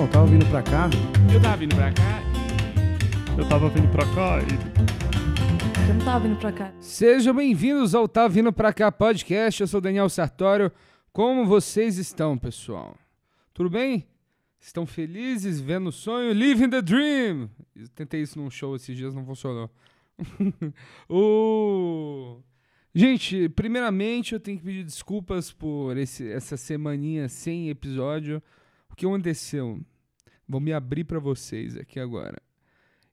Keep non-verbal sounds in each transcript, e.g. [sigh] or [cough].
Não, tava vindo pra cá. Eu tava vindo pra cá Eu tava vindo pra cá e. Eu não tava vindo pra cá. Sejam bem-vindos ao Tá Vindo Pra Cá podcast. Eu sou o Daniel Sartório. Como vocês estão, pessoal? Tudo bem? Estão felizes, vendo o sonho? Living the dream! Eu tentei isso num show esses dias, não funcionou. [laughs] o... Gente, primeiramente eu tenho que pedir desculpas por esse, essa semaninha sem episódio. O que aconteceu? Vou me abrir para vocês aqui agora.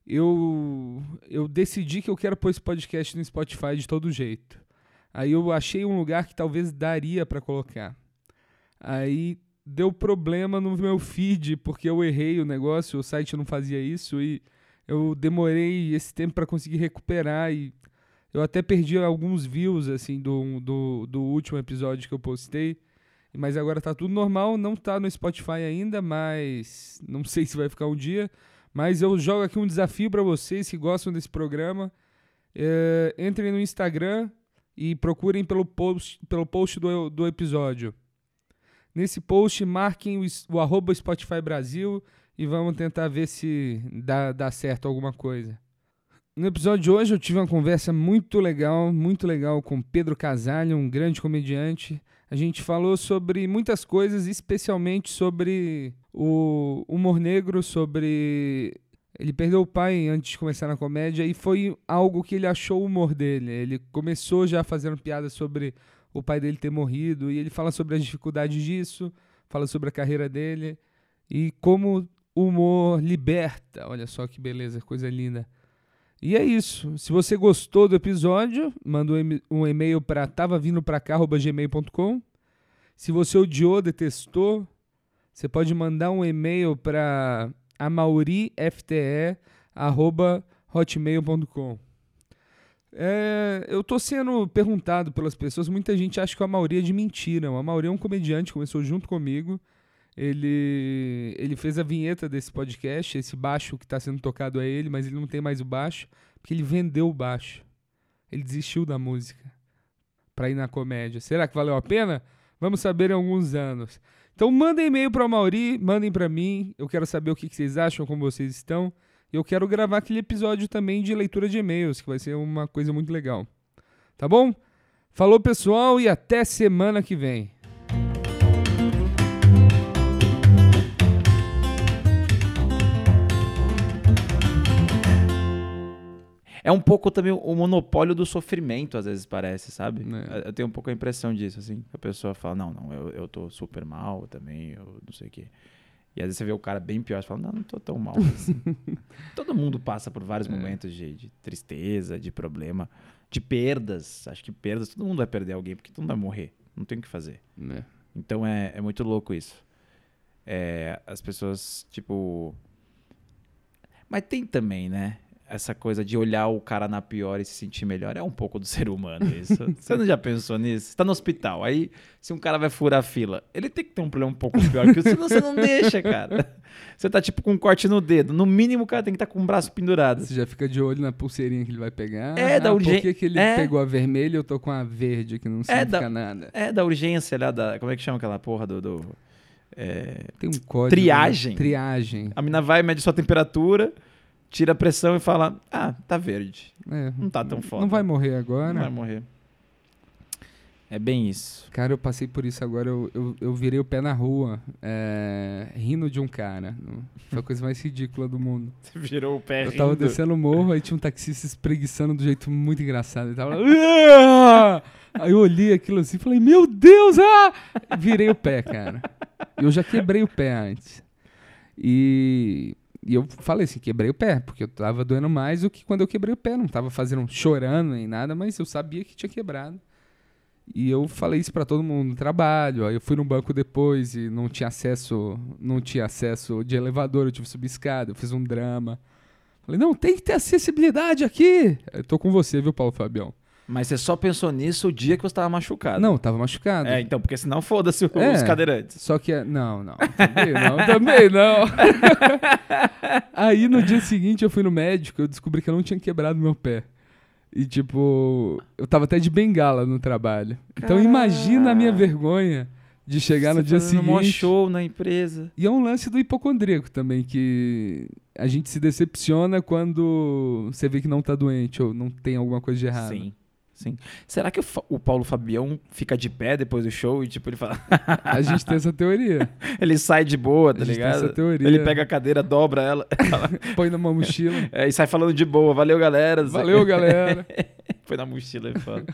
Eu, eu decidi que eu quero pôr esse podcast no Spotify de todo jeito. Aí eu achei um lugar que talvez daria para colocar. Aí deu problema no meu feed porque eu errei o negócio, o site não fazia isso e eu demorei esse tempo para conseguir recuperar e eu até perdi alguns views assim do, do, do último episódio que eu postei. Mas agora tá tudo normal, não tá no Spotify ainda, mas não sei se vai ficar um dia. Mas eu jogo aqui um desafio para vocês que gostam desse programa. É, entrem no Instagram e procurem pelo post, pelo post do, do episódio. Nesse post, marquem o, o arroba Spotify Brasil e vamos tentar ver se dá, dá certo alguma coisa. No episódio de hoje eu tive uma conversa muito legal, muito legal com Pedro Casalho, um grande comediante. A gente falou sobre muitas coisas, especialmente sobre o humor negro, sobre. Ele perdeu o pai antes de começar na comédia e foi algo que ele achou o humor dele. Ele começou já fazendo piadas sobre o pai dele ter morrido e ele fala sobre as dificuldades disso, fala sobre a carreira dele e como o humor liberta. Olha só que beleza, coisa linda. E é isso. Se você gostou do episódio, manda um e-mail para tavavindopracá.gmail.com. Se você odiou, detestou, você pode mandar um e-mail para amaurifte.hotmail.com. É, eu tô sendo perguntado pelas pessoas, muita gente acha que o Amauri é de mentira. O Amauri é um comediante, começou junto comigo. Ele, ele fez a vinheta desse podcast, esse baixo que está sendo tocado é ele, mas ele não tem mais o baixo, porque ele vendeu o baixo. Ele desistiu da música para ir na comédia. Será que valeu a pena? Vamos saber em alguns anos. Então mandem e-mail para o Mauri, mandem para mim. Eu quero saber o que, que vocês acham, como vocês estão. E eu quero gravar aquele episódio também de leitura de e-mails, que vai ser uma coisa muito legal. Tá bom? Falou, pessoal, e até semana que vem. É um pouco também o monopólio do sofrimento, às vezes parece, sabe? É. Eu tenho um pouco a impressão disso, assim. A pessoa fala, não, não, eu, eu tô super mal também, eu não sei o quê. E às vezes você vê o cara bem pior, você fala, não, não tô tão mal assim. [laughs] Todo mundo passa por vários É. momentos de, de tristeza, de problema, de perdas. Acho que perdas, todo mundo vai perder alguém, porque todo mundo vai morrer. Não tem o que fazer. Né? Então é, é muito louco isso. É, as pessoas, tipo. Mas tem também, né? Essa coisa de olhar o cara na pior e se sentir melhor. É um pouco do ser humano isso. [laughs] Você não já pensou nisso? Você tá no hospital. Aí, se um cara vai furar a fila, ele tem que ter um problema um pouco pior que o seu, senão você não deixa, cara. [laughs] Você tá tipo com um corte no dedo. No mínimo, o cara tem que estar com o braço pendurado. Você já fica de olho na pulseirinha que ele vai pegar. É, da ah, urgen- Por que, que ele é. pegou a vermelha e eu tô com a verde, que não significa da- nada? É da urgência lá da. Como é que chama aquela porra do. do é, Tem um código. Triagem. né? Triagem. A mina vai, mede sua temperatura, tira a pressão e fala: Ah, tá verde. É, Não tá tão foda. Não vai morrer agora. Não vai morrer. É bem isso. Cara, eu passei por isso agora. Eu, eu, eu virei o pé na rua, é, rindo de um cara. Foi a coisa mais ridícula do mundo. [laughs] Você virou o pé Eu tava descendo o morro, aí tinha um taxista espreguiçando de um jeito muito engraçado. Ele tava lá. "Ah!" Aí eu olhei aquilo assim e falei, meu Deus! Ah! Virei o pé, cara. Eu já quebrei o pé antes. E, e eu falei assim, quebrei o pé, porque eu tava doendo mais do que quando eu quebrei o pé. Não tava fazendo chorando nem nada, mas eu sabia que tinha quebrado. E eu falei isso pra todo mundo no trabalho. Aí eu fui no banco depois e não tinha acesso, não tinha acesso de elevador, eu tive que subir escada, eu fiz um drama. Falei, não, tem que ter acessibilidade aqui. Eu tô com você, viu, Paulo Fabião? Mas você só pensou nisso o dia que você tava machucado. Não, tava machucado. É, então, porque senão foda-se os É. cadeirantes. Só que, é- não, não, também não, também não. [laughs] Aí no dia seguinte eu fui no médico, eu descobri que eu não tinha quebrado meu pé. E tipo, eu tava até de bengala no trabalho. Então imagina a minha vergonha de chegar no Você dia fazendo um seguinte. show na empresa. E é um lance do hipocondríaco também, que a gente se decepciona quando você vê que não tá doente ou não tem alguma coisa de errado. Sim. Sim. Será que o, o Paulo Fabião fica de pé depois do show e, tipo, ele fala. [laughs] A gente tem essa teoria. [laughs] ele sai de boa, tá a gente tem ligado? essa teoria. Ele pega a cadeira, dobra ela [laughs] põe numa mochila. é, e sai falando de boa. Valeu, galera. Valeu, galera. Põe na mochila e fala.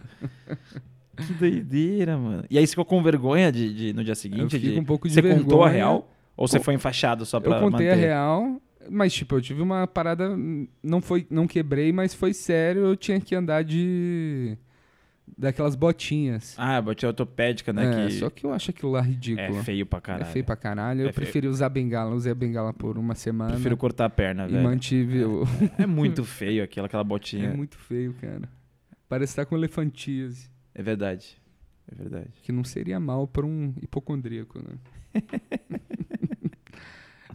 que doideira, mano. E aí você ficou com vergonha de, de- no dia Eu seguinte? fiquei de- com um pouco de você vergonha. contou a real? Ou você foi enfaixado só pra Eu contei manter? a real, mas tipo, eu tive uma parada, não foi, não quebrei, mas foi sério, eu tinha que andar de daquelas botinhas. Ah, botinha ortopédica, né? É, que só que eu acho aquilo lá ridículo. é feio pra caralho. É feio pra caralho. Eu É feio. preferi usar bengala, usei a bengala por uma semana Prefiro cortar a perna, e velho. mantive o... [laughs] É muito [laughs] feio aquela, aquela botinha. É muito feio, cara. Parece estar com elefantíase, É verdade. É verdade. que não seria mal pra um hipocondríaco, né? [laughs]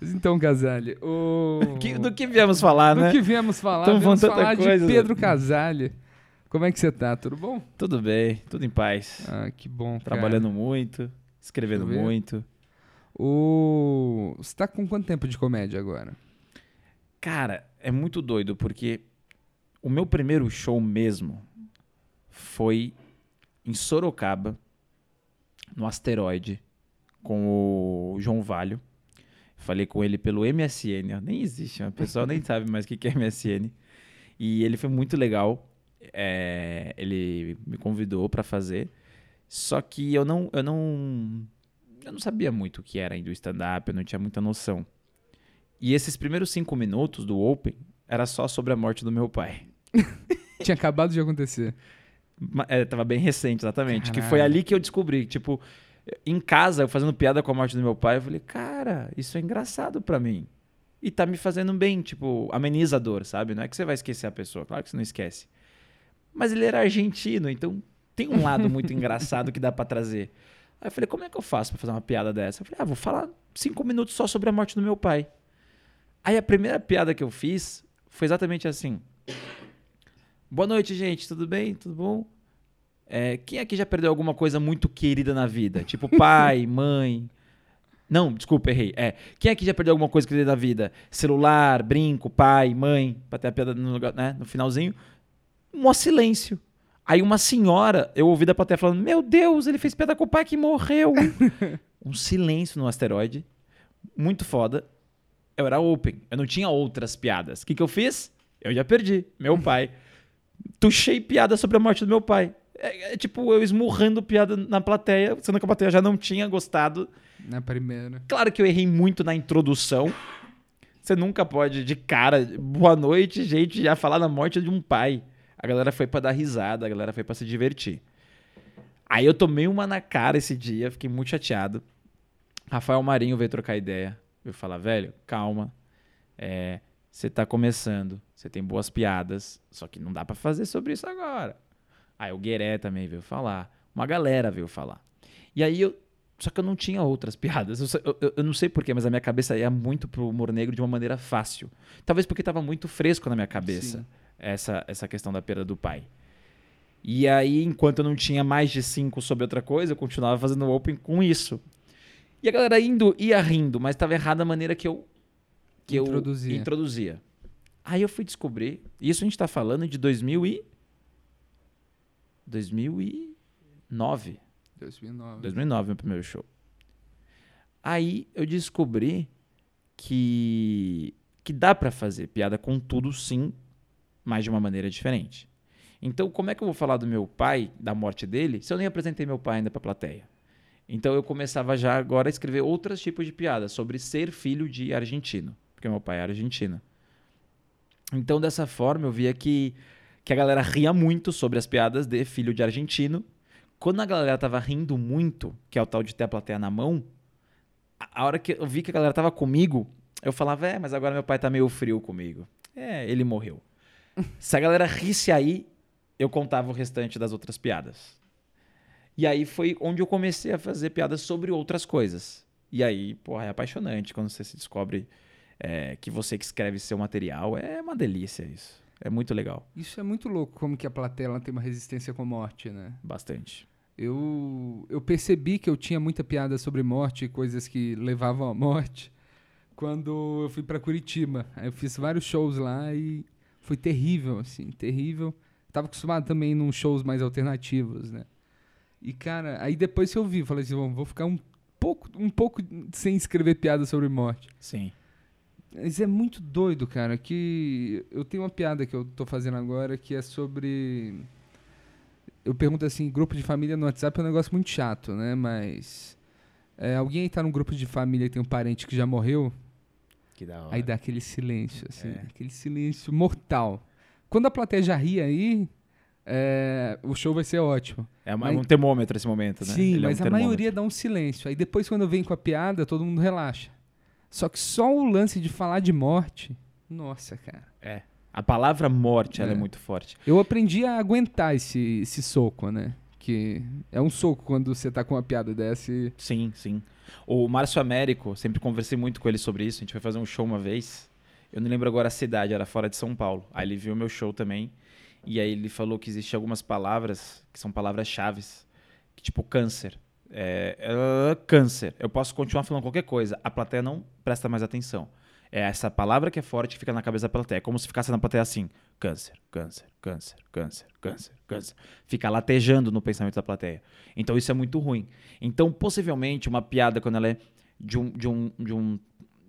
Então, Casale, o... Que- do que viemos falar, Do né? que viemos falar? Tamo viemos falar coisa, de Pedro né? Casale. Como é que você tá? Tudo bom? Tudo bem, tudo em paz. Ah, que bom, cara. Trabalhando muito, escrevendo muito. O... Você tá com quanto tempo de comédia agora? Cara, é muito doido, porque o meu primeiro show mesmo foi em Sorocaba, no Asteroide, com o João Valho. Falei com ele pelo MSN, ó, nem existe, o pessoal nem sabe mais o que é MSN. E ele foi muito legal. é, ele me convidou pra fazer. Só que eu não, eu não, eu não sabia muito o que era ainda o stand-up, eu não tinha muita noção. E esses primeiros cinco minutos do Open era só sobre a morte do meu pai. [laughs] Tinha acabado de acontecer. É, tava bem recente, exatamente. Que foi Caralho. ali que eu descobri. Tipo, em casa, eu fazendo piada com a morte do meu pai, eu falei, cara, isso é engraçado pra mim. E tá me fazendo bem, tipo, ameniza a dor, sabe? Não é que você vai esquecer a pessoa, claro que você não esquece. Mas ele era argentino, então tem um lado muito [laughs] engraçado que dá pra trazer. Aí eu falei, como é que eu faço pra fazer uma piada dessa? Eu falei, ah, vou falar cinco minutos só sobre a morte do meu pai. Aí a primeira piada que eu fiz foi exatamente assim. Boa noite, gente, tudo bem? Tudo bom? É, quem aqui já perdeu alguma coisa muito querida na vida? Tipo pai, [laughs] mãe. Não, desculpa, errei. É, quem aqui já perdeu alguma coisa querida na vida? Celular, brinco, pai, mãe, pra ter a piada no, né, no finalzinho. Um silêncio. Aí uma senhora, eu ouvi da plateia falando: Meu Deus, ele fez piada com o pai que morreu. [laughs] um silêncio no asteroide. Muito foda. Eu era open. Eu não tinha outras piadas. O que, que eu fiz? Eu já perdi. Meu pai. [laughs] Tuchei piada sobre a morte do meu pai. É, é tipo eu esmurrando piada na plateia, sendo que a plateia já não tinha gostado. Na primeira. Claro que eu errei muito na introdução. Você nunca pode, de cara, boa noite, gente, já falar da morte de um pai. A galera foi pra dar risada, a galera foi pra se divertir. Aí eu tomei uma na cara esse dia, fiquei muito chateado. Rafael Marinho veio trocar ideia. Veio falar, velho, calma. É, você tá começando, você tem boas piadas, só que não dá pra fazer sobre isso agora. Aí o Gueré também veio falar. Uma galera veio falar. E aí eu. Só que eu não tinha outras [laughs] piadas. Eu, eu- eu- não sei porquê, mas a minha cabeça ia muito pro humor negro de uma maneira fácil. Talvez porque tava muito fresco na minha cabeça Sim. essa, essa questão da perda do pai. E aí, enquanto eu não tinha mais de cinco sobre outra coisa, eu continuava fazendo open com isso. E a galera indo, ia rindo, mas estava errada a maneira que eu que eu Introduzia. introduzia. Aí eu fui descobrir, isso a gente tá falando de 2000 e 2009. 2009. 2009, meu primeiro show. Aí eu descobri que que dá pra fazer piada com tudo sim, mas de uma maneira diferente. Então, como é que eu vou falar do meu pai, da morte dele, se eu nem apresentei meu pai ainda pra plateia? Então eu começava já agora a escrever outros tipos de piadas sobre ser filho de argentino, porque meu pai é argentino. Então, dessa forma, eu via que, que a galera ria muito sobre as piadas de filho de argentino. Quando a galera tava rindo muito, que é o tal de ter a plateia na mão, a, hora que eu vi que a galera tava comigo, eu falava, é, mas agora meu pai tá meio frio comigo. É, ele morreu. [laughs] Se a galera risse aí, eu contava o restante das outras piadas. E aí foi onde eu comecei a fazer piadas sobre outras coisas. E aí, porra, é apaixonante quando você se descobre é, que você que escreve seu material. É uma delícia isso. É muito legal. Isso é muito louco, como que a plateia tem uma resistência com a morte, né? Bastante. Eu, eu percebi que eu tinha muita piada sobre morte e coisas que levavam à morte quando eu fui pra Curitiba. Eu fiz vários shows lá e foi terrível, assim, terrível. Tava acostumado também num shows mais alternativos, né? E, cara, aí depois que eu vi, falei assim, "Bom, vou ficar um pouco, um pouco sem escrever piada sobre morte. Sim. Mas é muito doido, cara, que eu tenho uma piada que eu tô fazendo agora que é sobre... Eu pergunto assim, grupo de família no WhatsApp é um negócio muito chato, né? Mas... é, alguém aí tá num grupo de família e tem um parente que já morreu, Que da hora. aí dá aquele silêncio, assim, É. aquele silêncio mortal. Quando a plateia já ri aí, é, o show vai ser ótimo. É uma- Mas- um termômetro esse momento, né? Sim, Ele é um mas a maioria dá um silêncio. Aí depois, quando eu venho com a piada, todo mundo relaxa. Só que só o lance de falar de morte. Nossa, cara. É. A palavra morte, ela é É. muito forte. Eu aprendi a aguentar esse, esse soco, né? Que é um soco quando você tá com uma piada dessa e. Sim, sim. O Márcio Américo, sempre conversei muito com ele sobre isso. A gente foi fazer um show uma vez. Eu não lembro agora a cidade, era fora de São Paulo. Aí ele viu meu show também. E aí ele falou que existem algumas palavras que são palavras-chave. Que, tipo, câncer. É, é, câncer. Eu posso continuar falando qualquer coisa. A plateia não presta mais atenção. É essa palavra que é forte que fica na cabeça da plateia. É como se ficasse na plateia assim: câncer, câncer, câncer, câncer, câncer, câncer. Fica latejando no pensamento da plateia. Então isso é muito ruim. Então, possivelmente, uma piada, quando ela é de, um, de, um, de, um,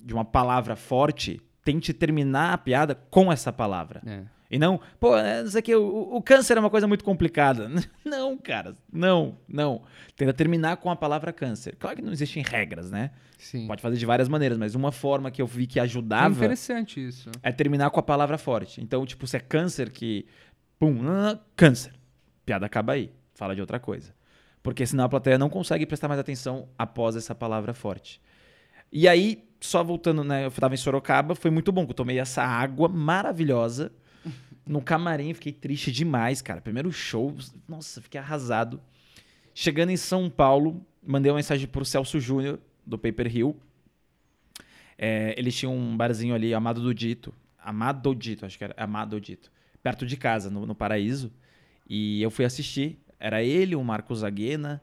de uma palavra forte, tente terminar a piada com essa palavra. É. E não, pô, é, não sei o que, o, o câncer é uma coisa muito complicada. [laughs] Não, cara, não, não. Tenta terminar com a palavra câncer. Claro que não existem regras, né? Sim. Pode fazer de várias maneiras, mas uma forma que eu vi que É ajudava interessante isso. é terminar com a palavra forte. Então, tipo, se é câncer que. Pum, câncer. Piada acaba aí. Fala de outra coisa. Porque senão a plateia não consegue prestar mais atenção após essa palavra forte. E aí, só voltando, né? Eu tava em Sorocaba, foi muito bom, que eu tomei essa água maravilhosa. No camarim, fiquei triste demais, cara. Primeiro show, nossa, fiquei arrasado. Chegando em São Paulo, mandei uma mensagem pro Celso Júnior, do Paper Hill. É, eles tinham um barzinho ali, Amado do Dito. Amado Dito, acho que era Amado Dito. Perto de casa, no, no Paraíso. E eu fui assistir. Era ele, o Marcos Aguena,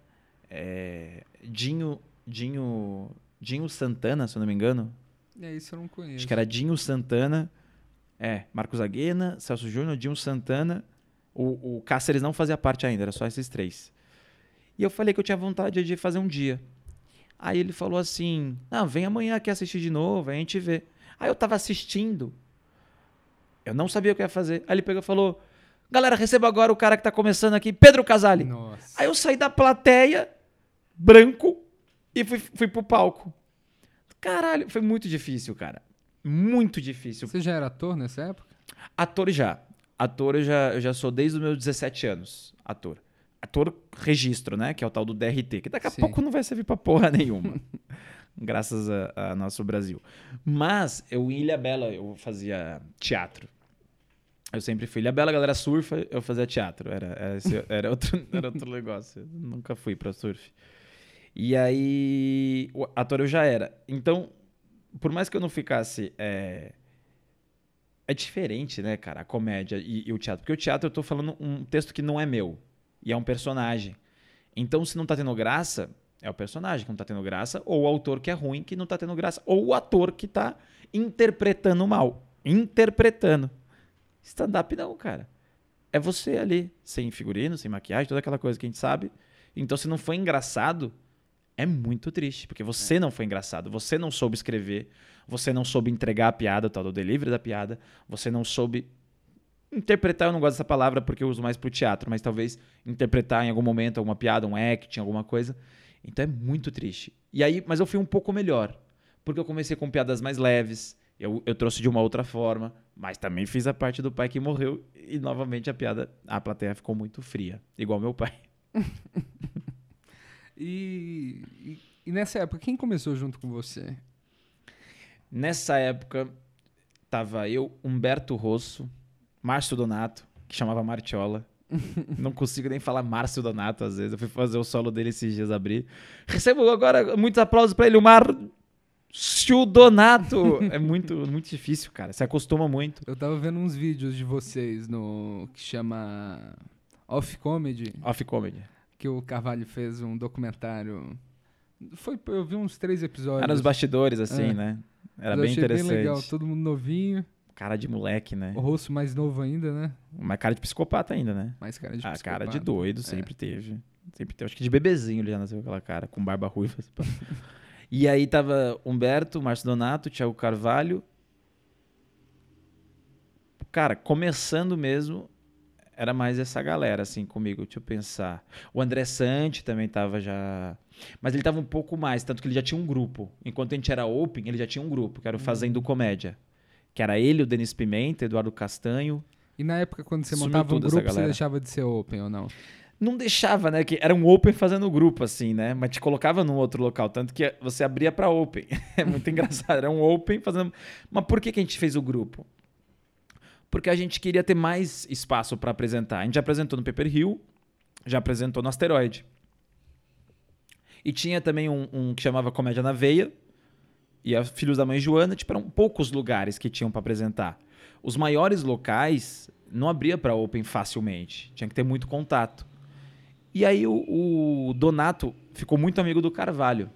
é, Dinho, Dinho, Dinho Santana, se eu não me engano. É isso eu não conheço. Acho que era Dinho Santana. É, Marcos Aguena, Celso Júnior, Dinho Santana. O, o Cáceres não fazia parte ainda, era só esses três. E eu falei que eu tinha vontade de fazer um dia. Aí ele falou assim: Não, vem amanhã aqui assistir de novo, aí a gente vê. Aí eu tava assistindo. Eu não sabia o que ia fazer. Aí ele pegou e falou: Galera, receba agora o cara que tá começando aqui, Pedro Casale. Nossa. Aí eu saí da plateia, branco, e fui, fui pro palco. Caralho, foi muito difícil, cara. Muito difícil. Você já era ator nessa época? Ator já. Ator eu já, eu já sou desde os meus 17 anos. Ator. Ator registro, né? Que é o tal do DRT, que daqui a Sim. pouco não vai servir pra porra [laughs] nenhuma. graças a, a nosso Brasil. Mas eu em Ilha Bela eu fazia teatro. Eu sempre fui. Ilha Bela, a galera surfa, eu fazia teatro. Era, era, esse- era outro, [laughs] era outro negócio. Eu nunca fui pra surf. E aí, o ator eu já era. Então, por mais que eu não ficasse. É, é diferente, né, cara, a comédia e, e o teatro. Porque o teatro eu tô falando um texto que não é meu. E é um personagem. Então, se não tá tendo graça, é o personagem que não tá tendo graça, ou o autor que é ruim que não tá tendo graça, ou o ator que tá interpretando mal. Interpretando. Stand-up não, cara. É você ali, sem figurino, sem maquiagem, toda aquela coisa que a gente sabe. Então, se não foi engraçado, é muito triste, porque você não foi engraçado, você não soube escrever, você não soube entregar a piada, o tal do delivery da piada, você não soube interpretar, eu não gosto dessa palavra porque eu uso mais pro teatro, mas talvez interpretar em algum momento alguma piada, um acting, alguma coisa. Então é muito triste. E aí, mas eu fui um pouco melhor, porque eu comecei com piadas mais leves, eu, eu trouxe de uma outra forma, mas também fiz a parte do pai que morreu e novamente a piada, a plateia ficou muito fria, igual meu pai. [laughs] E, e, e nessa época, quem começou junto com você? Nessa época, tava eu, Humberto Rosso, Márcio Donato, que chamava Martiola. [laughs] Não consigo nem falar Márcio Donato às vezes. Eu fui fazer o solo dele esses dias abrir. Recebo agora muitos aplausos pra ele, o Márcio Donato. [laughs] É muito, muito difícil, cara. Se acostuma muito. Eu tava vendo uns vídeos de vocês no que chama Off Comedy. Off comedy. Que o Carvalho fez um documentário. Foi, eu vi uns três episódios. Era nos bastidores, assim, É. né? Era bem interessante. bem legal, todo mundo novinho, Cara de moleque, né? o rosto mais novo ainda, né? Mas cara de psicopata ainda, né? Mais cara de A cara de psicopata. doido É. sempre teve. Sempre teve. Acho que de bebezinho ele já nasceu com aquela cara, com barba ruiva. pá. [laughs] e aí tava Humberto, Márcio Donato, Thiago Carvalho. Cara, começando mesmo, era mais essa galera, assim, comigo. Deixa eu pensar. O André Sante também tava já. Mas ele tava um pouco mais, tanto que ele já tinha um grupo. Enquanto a gente era open, ele já tinha um grupo, que era o Fazendo Comédia. Que era ele, o Denis Pimenta, Eduardo Castanho. E na época, quando você Sumiu montava um grupo, você deixava de ser open ou não? não deixava, né? Que era um open fazendo grupo, assim, né? Mas te colocava num outro local, tanto que você abria pra open. [laughs] É muito [laughs] engraçado. Era um open fazendo. Mas por que, que a gente fez o grupo? Porque a gente queria ter mais espaço pra apresentar. A gente já apresentou no Paper Hill, já apresentou no Asteroide. E tinha também um, um que chamava Comédia na Veia, e a Filhos da Mãe Joana, tipo, eram poucos lugares que tinham pra apresentar. Os maiores locais não abria pra open facilmente, tinha que ter muito contato. E aí o, o Donato ficou muito amigo do Carvalho.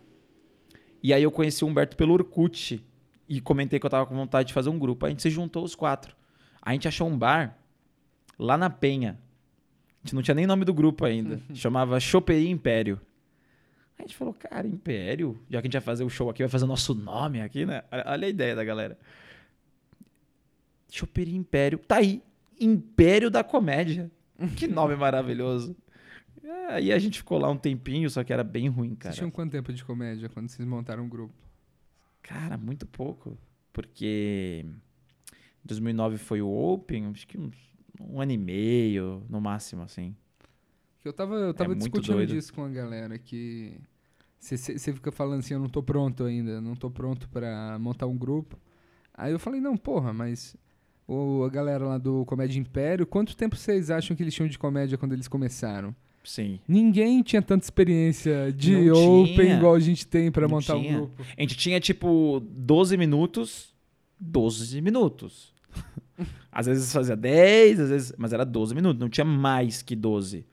E aí eu conheci o Humberto pelo Orkut e comentei que eu tava com vontade de fazer um grupo. A gente se juntou os quatro. A gente achou um bar lá na Penha. A gente não tinha nem nome do grupo ainda. Chamava Choperia Império. A gente falou, cara, Império? Já que a gente vai fazer o show aqui, vai fazer o nosso nome aqui, né? Olha a ideia da galera. Choperia Império. Tá aí. Império da Comédia. [laughs] Que nome maravilhoso. É, Aí a gente ficou lá um tempinho, só que era bem ruim, cara. Vocês tinham quanto tempo de comédia quando vocês montaram um grupo? Cara, muito pouco. Porque 2009 foi o Open, acho que uns, um ano e meio, no máximo, assim. Eu tava, eu tava É discutindo disso com a galera, que você fica falando assim, eu não tô pronto ainda, não tô pronto pra montar um grupo. Aí eu falei, não, porra, mas o, a galera lá do Comédia Império, quanto tempo vocês acham que eles tinham de comédia quando eles começaram? Sim. Ninguém tinha tanta experiência de Não open tinha. igual a gente tem pra Não montar tinha. um grupo. A gente tinha, tipo, 12 minutos, 12 minutos. [laughs] às vezes fazia 10, às vezes... Mas era 12 minutos, não tinha mais que 12.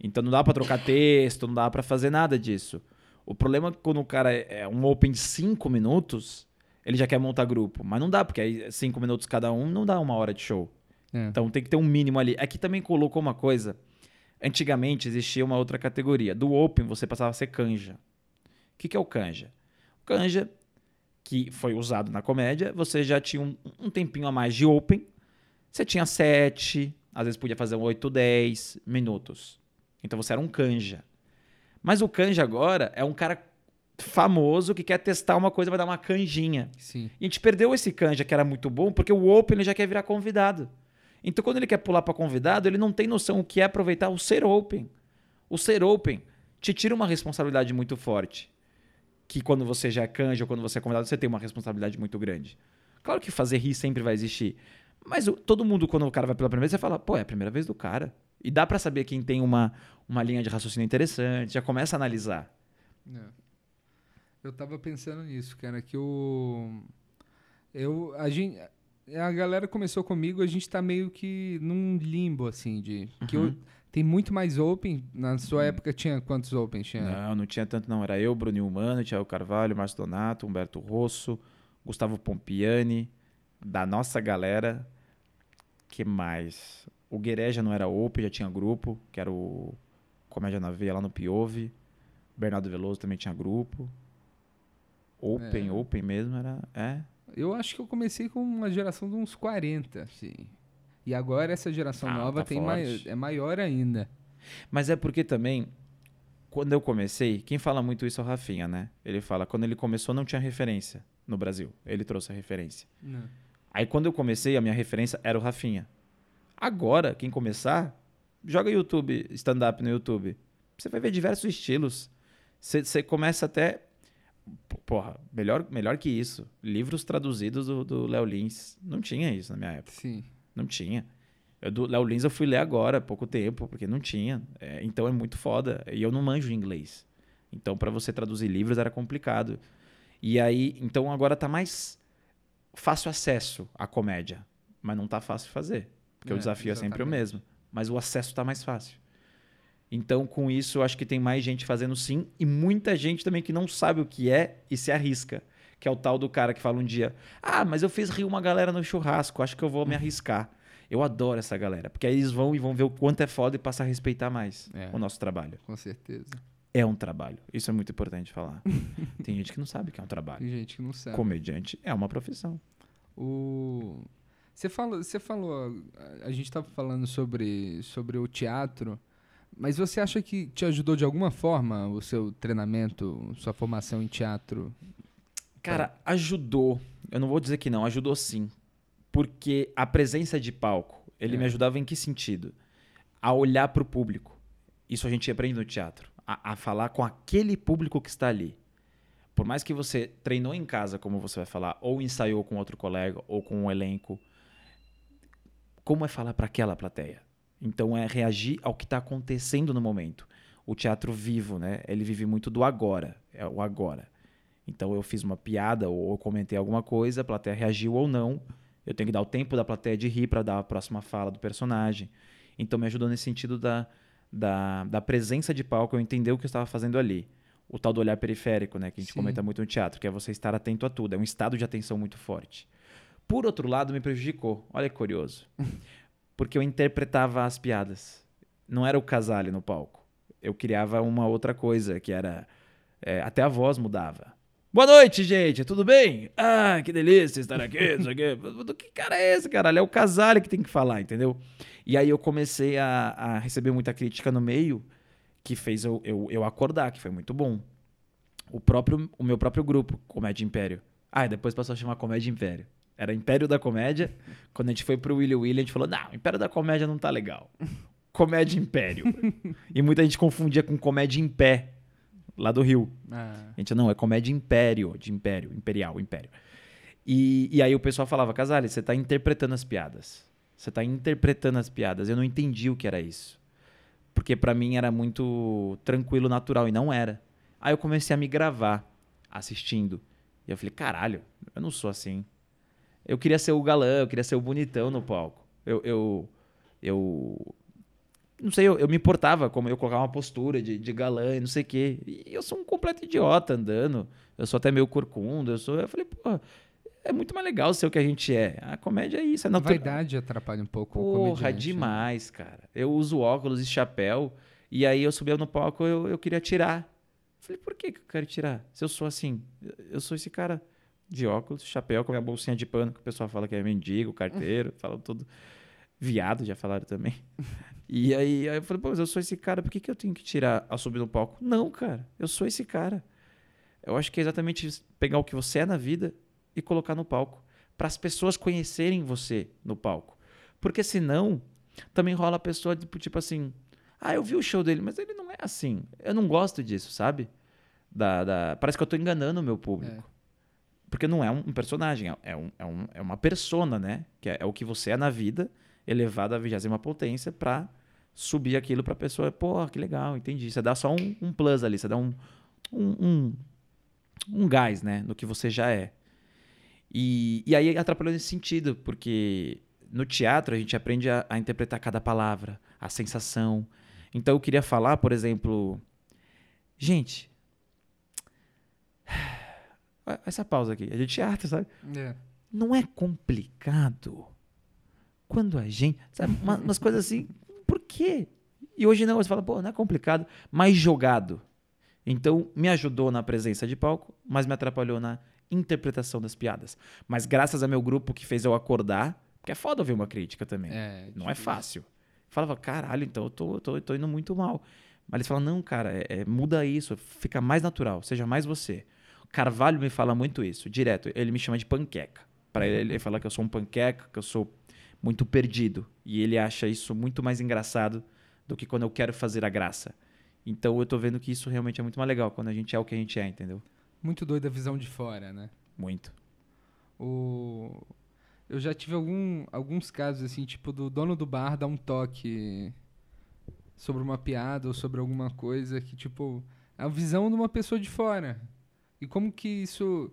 Então não dá pra trocar texto, não dá pra fazer nada disso. O problema é que quando o cara é é um open de 5 minutos, ele já quer montar grupo. Mas não dá, porque aí 5 minutos cada um não dá uma hora de show. É. Então tem que ter um mínimo ali. Aqui também colocou uma coisa. Antigamente existia uma outra categoria. Do Open você passava a ser canja. O que, que é o canja? O canja, que foi usado na comédia, você já tinha um, um tempinho a mais de Open. Você tinha 7, às vezes podia fazer um 8, 10 minutos. Então você era um canja. Mas o canja agora é um cara famoso que quer testar uma coisa, vai dar uma canjinha. Sim. E a gente perdeu esse canja que era muito bom, porque o Open ele já quer virar convidado. Então, quando ele quer pular para convidado, ele não tem noção o que é aproveitar o ser Open. O ser Open te tira uma responsabilidade muito forte. Que quando você já é canja ou quando você é convidado, você tem uma responsabilidade muito grande. Claro que fazer rir sempre vai existir. Mas o- todo mundo, quando o cara vai pela primeira vez, você fala, pô, é a primeira vez do cara. E dá para saber quem tem uma, uma linha de raciocínio interessante, já começa a analisar. É. Eu tava pensando nisso, cara, que o. Eu. A gente. A galera começou comigo, a gente tá meio que num limbo, assim, de. Que Uhum. eu- tem muito mais open. Na sua época tinha quantos open? Tinha. Não, não tinha tanto não. Era eu, Bruno Humano, Thiago Carvalho, Márcio Donato, Humberto Rosso, Gustavo Pompiani, da nossa galera. que mais? O Guereja não era open, já tinha grupo, que era o Comédia na Veia lá no Piove. Bernardo Veloso também tinha grupo. Open, É. open mesmo era... É, Eu acho que eu comecei com uma geração de uns 40, assim. E agora essa geração Ah, nova tá tem mai- é maior ainda. Mas é porque também, quando eu comecei, quem fala muito isso é o Rafinha, né? Ele fala, quando ele começou não tinha referência no Brasil. Ele trouxe a referência. Aí quando eu comecei, a minha referência era o Rafinha. Agora, quem começar, joga YouTube, stand-up no YouTube. Você vai ver diversos estilos. Você começa até. Porra, melhor, melhor que isso. Livros traduzidos do, do Léo Lins. Não tinha isso na minha época. Sim. Não tinha. Eu, do Léo Lins eu fui ler agora, há pouco tempo, porque não tinha. É, então é muito foda. E eu não manjo inglês. Então para você traduzir livros era complicado. E aí, então agora tá mais fácil acesso à comédia, mas não tá fácil fazer, porque É, o desafio é sempre o exatamente. mesmo, mas o acesso tá mais fácil. Então, com isso, eu acho que tem mais gente fazendo sim e muita gente também que não sabe o que é e se arrisca. Que é o tal do cara que fala um dia: Ah, mas eu fiz rir uma galera no churrasco, acho que eu vou me arriscar. Eu adoro essa galera, porque aí eles vão e vão ver o quanto é foda e passar a respeitar mais É. o nosso trabalho. Com certeza. É um trabalho. Isso é muito importante falar. [laughs] tem gente que não sabe que é um trabalho. Tem gente que não sabe. Comediante é uma profissão. O... Você, fala, você falou, a- a gente estava falando sobre, sobre o teatro, mas você acha que te ajudou de alguma forma o seu treinamento, sua formação em teatro? Cara, ajudou. Eu não vou dizer que não, ajudou sim. Porque a presença de palco, ele É. me ajudava em que sentido? A olhar para o público. Isso a gente aprende no teatro. A, a falar com aquele público que está ali. Por mais que você treinou em casa, como você vai falar, ou ensaiou com outro colega, ou com um elenco, como é falar para aquela plateia? Então é reagir ao que está acontecendo no momento. O teatro vivo, né? Ele vive muito do agora, é o agora. Então eu fiz uma piada ou comentei alguma coisa, a plateia reagiu ou não. Eu tenho que dar o tempo da plateia de rir para dar a próxima fala do personagem. Então me ajudou nesse sentido da, da, da presença de palco, eu entender o que eu estava fazendo ali. O tal do olhar periférico, né, que a gente Sim. comenta muito no teatro, que é você estar atento a tudo, é um estado de atenção muito forte. Por outro lado, me prejudicou. Olha que curioso. [laughs] Porque eu interpretava as piadas. Não era o Casale no palco. Eu criava uma outra coisa, que era. é, até a voz mudava. Boa noite, gente, tudo bem? Ah, que delícia estar aqui, não sei o quê. Do que cara é esse, caralho? É o Casale que tem que falar, entendeu? E aí eu comecei a, a receber muita crítica no meio, que fez eu, eu, eu acordar, que foi muito bom. O, próprio, o meu próprio grupo, Comédia Império. Ah, e depois passou a chamar Comédia Império. Era Império da Comédia. Quando a gente foi pro Willy Willy, a gente falou: não, Império da Comédia não tá legal. Comédia Império. [laughs] e muita gente confundia com Comédia em Pé, lá do Rio. Ah, A gente, não, é Comédia Império, de Império, Imperial, Império. E, e aí o pessoal falava: Casale, você tá interpretando as piadas. Você tá interpretando as piadas. Eu não entendi o que era isso. Porque pra mim era muito tranquilo, natural, e não era. Aí eu comecei a me gravar assistindo. E eu falei, caralho, eu não sou assim. Eu queria ser o galã, eu queria ser o bonitão no palco. Eu. eu, eu não sei, eu, eu me importava como eu colocava uma postura de, de galã e não sei o quê. E eu sou um completo idiota andando. Eu sou até meio corcunda. Eu sou. Eu falei, pô, é muito mais legal ser o que a gente é. A comédia é isso, é a natural. vaidade atrapalha um pouco o Porra, comediante. né? demais, cara. Eu uso óculos e chapéu. E aí eu subia no palco, eu, eu queria tirar. Falei, por que, que eu quero tirar? Se eu sou assim, eu sou esse cara de óculos, chapéu, com a minha bolsinha de pano, que o pessoal fala que é mendigo, carteiro, [laughs] falam tudo. Viado, já falaram também. E aí, aí eu falei, pô, mas eu sou esse cara, por que, que eu tenho que tirar ao subir no palco? Não, cara, eu sou esse cara. Eu acho que é exatamente pegar o que você é na vida e colocar no palco. Para as pessoas conhecerem você no palco. Porque senão, também rola a pessoa, tipo, tipo assim, ah, eu vi o show dele, mas ele não é assim. Eu não gosto disso, sabe? Da, da- Parece que eu tô enganando o meu público. Porque não é um personagem, é, é um, é, um- é uma persona, né? Que é, é o que você é na vida, elevado à vigésima potência pra subir aquilo pra pessoa. Pô, que legal, entendi. Você dá só um, um plus ali, você dá um, um, um, um gás, né? No que você já é. E, e aí atrapalhou nesse sentido, porque no teatro a gente aprende a, a interpretar cada palavra, a sensação. Então eu queria falar, por exemplo, gente, [sighs] essa pausa aqui, é de teatro, sabe? É. Não é complicado quando a gente, sabe, uma- umas coisas assim, por quê? E hoje não, você fala, pô, não é complicado, mas jogado. Então, me ajudou na presença de palco, mas me atrapalhou na interpretação das piadas. Mas graças a meu grupo que fez eu acordar, porque é foda ouvir uma crítica também. É, não é fácil. Falava, caralho, então eu tô, tô, tô indo muito mal. Mas eles falam, não, cara, é- é, muda isso, fica mais natural, seja mais você. Carvalho me fala muito isso, direto. Ele me chama de panqueca. Para ele, ele fala que eu sou um panqueca, que eu sou muito perdido. E ele acha isso muito mais engraçado do que quando eu quero fazer a graça. Então eu tô vendo que isso realmente é muito mais legal, quando a gente é o que a gente é, entendeu? Muito doida a visão de fora, né? Muito. O... Eu já tive algum, alguns casos, assim, tipo, do dono do bar dar um toque sobre uma piada ou sobre alguma coisa que, tipo, é a visão de uma pessoa de fora. E como que isso.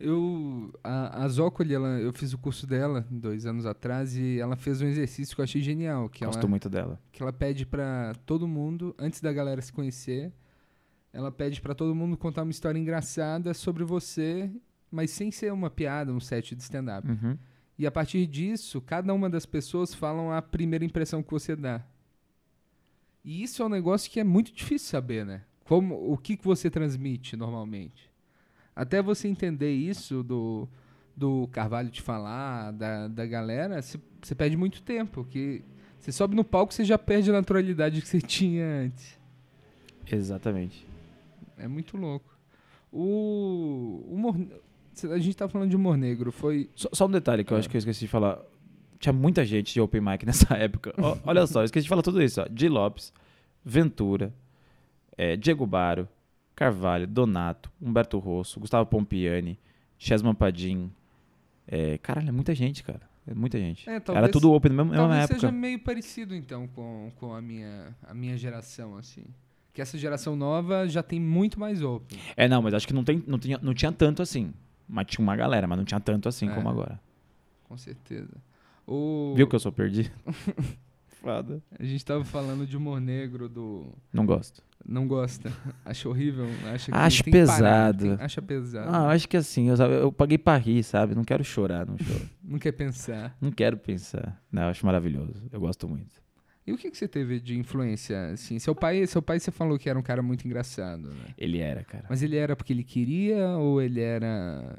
Eu, a, a Zócoli, ela, eu fiz o curso dela dois anos atrás e ela fez um exercício que eu achei genial, que Gosto ela, muito dela. que ela pede pra todo mundo, antes da galera se conhecer, ela pede pra todo mundo contar uma história engraçada sobre você, mas sem ser uma piada, um set de stand-up. Uhum. E a partir disso, cada uma das pessoas falam a primeira impressão que você dá. E isso é um negócio que é muito difícil saber, né? Como, o que, que você transmite normalmente. Até você entender isso do, do Carvalho te falar, da, da galera, você perde muito tempo. Que você sobe no palco, você já perde a naturalidade que você [laughs] tinha antes. Exatamente. É muito louco. O, humor, a gente tá falando de humor negro, foi Só, só um detalhe que eu acho que eu esqueci de falar. Tinha muita gente de open mic [laughs] nessa época. Ó, olha só, eu esqueci de falar tudo isso. Ó. Di Lopes, Ventura, eh, Diego Baro, Carvalho, Donato, Humberto Rosso, Gustavo Pompiani, Chesman Padim. É, caralho, é muita gente, cara. É muita gente. É, Era talvez- tudo open na mesma, mesma Talvez época. seja meio parecido, então, com, com a, minha, a minha geração, assim. Que essa geração nova já tem muito mais open. É, não, mas acho que não, tem, não, tinha, não tinha tanto assim. Mas tinha uma galera, mas não tinha tanto assim É. como agora. Com certeza. O, Viu que eu sou perdido? [laughs] Foda. A gente tava falando de humor negro, do... Não gosto. Não gosta. Acha horrível. Acha que Acho tem que parar, pesado. tem- acha pesado. Ah, eu acho que assim, eu, sabe, eu paguei pra rir, sabe? Não quero chorar no show. [laughs] Não quer pensar. Não quero pensar. Não, eu acho maravilhoso. Eu gosto muito. E o que, que você teve de influência, assim? Seu pai, seu pai, você falou que era um cara muito engraçado, né? Ele era, cara. Mas ele era porque ele queria ou ele era...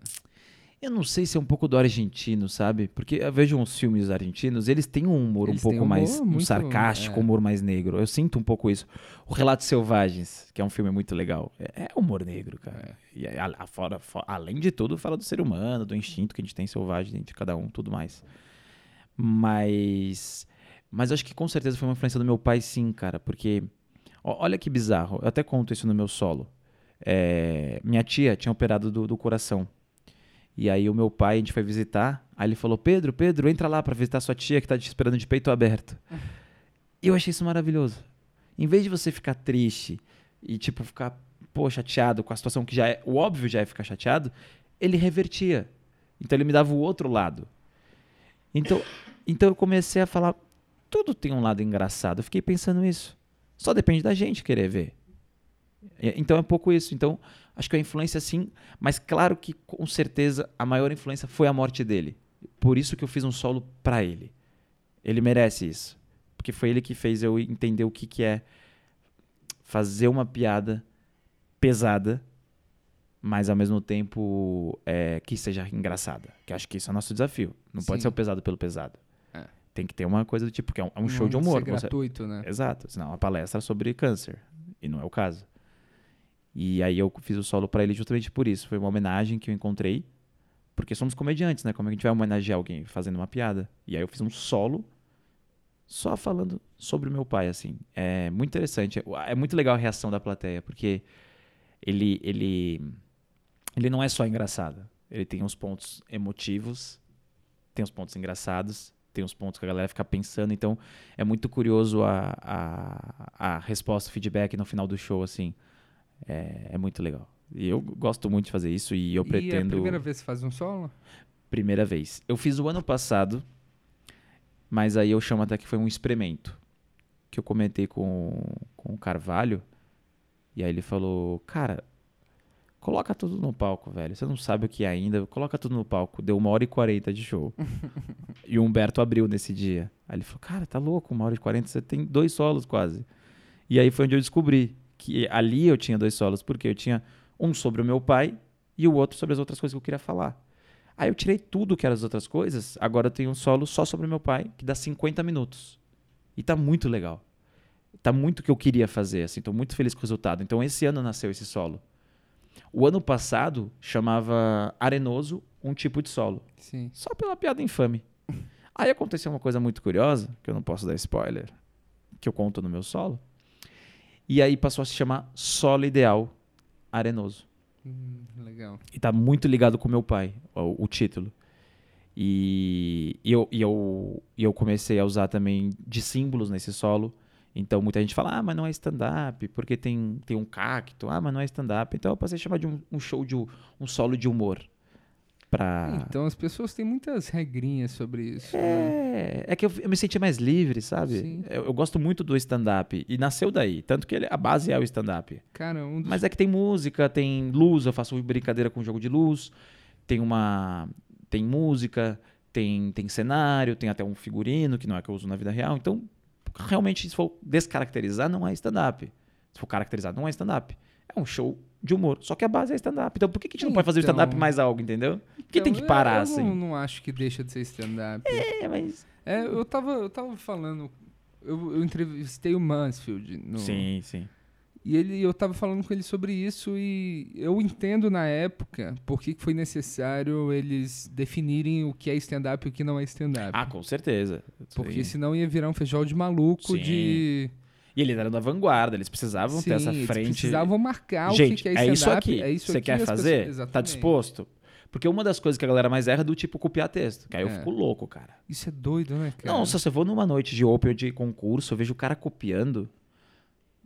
Eu não sei se é um pouco do argentino, sabe? Porque eu vejo uns filmes argentinos, eles têm um humor Eles um pouco um mais humor um muito- sarcástico, é. um humor mais negro. Eu sinto um pouco isso. O Relatos Selvagens, que é um filme muito legal, é, é humor negro, cara. E aí, a- a- fora- fo- além de tudo, fala do ser humano, do instinto que a gente tem selvagem dentro de cada um, tudo mais. Mas, mas acho que com certeza foi uma influência do meu pai, sim, cara, porque ó, olha que bizarro. Eu até conto isso no meu solo. É, minha tia tinha operado do, do coração. E aí o meu pai, a gente foi visitar, aí ele falou: Pedro, Pedro, entra lá pra visitar sua tia que tá te esperando de peito aberto. E eu achei isso maravilhoso. Em vez de você ficar triste e, tipo, ficar, pô, chateado com a situação que já é. O óbvio já é ficar chateado, ele revertia. Então ele me dava o outro lado. Então, então eu comecei a falar: tudo tem um lado engraçado. Eu fiquei pensando isso. Só depende da gente querer ver. E- Então é um pouco isso. Então, acho que a influência sim, mas claro que com certeza a maior influência foi a morte dele. Por isso que eu fiz um solo pra ele. Ele merece isso. Porque foi ele que fez eu entender o que, que é fazer uma piada pesada, mas ao mesmo tempo é, que seja engraçada. Que acho que isso é o nosso desafio. Não pode Sim. ser o pesado pelo pesado. É. Tem que ter uma coisa do tipo, que é um, é um show de Não humor. ser como você- gratuito, né? Exato, senão é uma palestra sobre câncer. E não é o caso. E aí eu fiz o solo pra ele justamente por isso. Foi uma homenagem que eu encontrei. Porque somos comediantes, né? Como é que a gente vai homenagear alguém fazendo uma piada? E aí eu fiz um solo só falando sobre o meu pai, assim. É muito interessante. É muito legal a reação da plateia, porque ele, ele, ele não é só engraçado. Ele tem uns pontos emotivos, tem uns pontos engraçados, tem uns pontos que a galera fica pensando. Então, é muito curioso a, a, a resposta, o feedback no final do show, assim. É, é muito legal. E eu gosto muito de fazer isso e eu E a pretendo. primeira vez que você faz um solo? Primeira vez. Eu fiz o ano passado, mas aí eu chamo até que foi um experimento. Que eu comentei com, com o Carvalho. E aí ele falou: Cara, coloca tudo no palco, velho. Você não sabe o que é ainda. Coloca tudo no palco. Deu uma hora e quarenta de show. [laughs] e o Humberto abriu nesse dia. Aí ele falou: Cara, tá louco, uma hora e quarenta, você tem dois solos quase. E aí foi onde eu descobri que ali eu tinha dois solos, porque eu tinha um sobre o meu pai e o outro sobre as outras coisas que eu queria falar. Aí eu tirei tudo que eram as outras coisas, agora eu tenho um solo só sobre o meu pai, que dá 50 minutos. E tá muito legal. Tá muito o que eu queria fazer, assim, tô muito feliz com o resultado. Então esse ano nasceu esse solo. O ano passado chamava Arenoso um tipo de solo, Sim. só pela piada infame. [laughs] Aí aconteceu uma coisa muito curiosa, que eu não posso dar spoiler, que eu conto no meu solo. E aí passou a se chamar Solo Ideal Arenoso. Hum, legal. E tá muito ligado com meu pai, o, o título. E, e eu, e, eu, e eu comecei a usar também de símbolos nesse solo. Então muita gente fala, ah, mas não é stand-up, porque tem, tem um cacto, ah, mas não é stand-up. Então eu passei a chamar de um, um show de um, um solo de humor. Pra. Então as pessoas têm muitas regrinhas sobre isso. né? É, é que eu, eu me senti mais livre, sabe? Eu, eu gosto muito do stand-up. E nasceu daí. Tanto que ele- a base é o stand-up. Cara, um dos Mas é que tem música, tem luz, eu faço brincadeira com jogo de luz, tem uma. Tem música, tem, tem cenário, tem até um figurino, que não é que eu uso na vida real. Então, realmente, se for descaracterizar, não é stand-up. Se for caracterizar, não é stand-up. É um show de humor. Só que a base é stand-up. Então, por que, que a gente não pode fazer o Então- stand-up mais algo, entendeu? Por que tem Então, que parar eu assim? Não, não acho que deixa de ser stand-up. É, mas. É, eu tava, eu tava falando. Eu, eu entrevistei o Mansfield. No, Sim, sim. E ele, eu tava falando com ele sobre isso e eu entendo na época por que que foi necessário eles definirem o que é stand-up e o que não é stand-up. Ah, com certeza. Porque Sim. senão ia virar um feijão de maluco Sim. de. E eles eram da vanguarda, eles precisavam ter essa Sim, eles frente. precisavam marcar Gente, o que que é é isso aqui. É isso Você aqui, quer fazer? pessoas- Tá disposto? Porque uma das coisas que a galera mais erra é do tipo copiar texto. Que aí eu É. fico louco, cara. Isso é doido, né, cara? Não, se você for numa noite de open ou de concurso, eu vejo o cara copiando.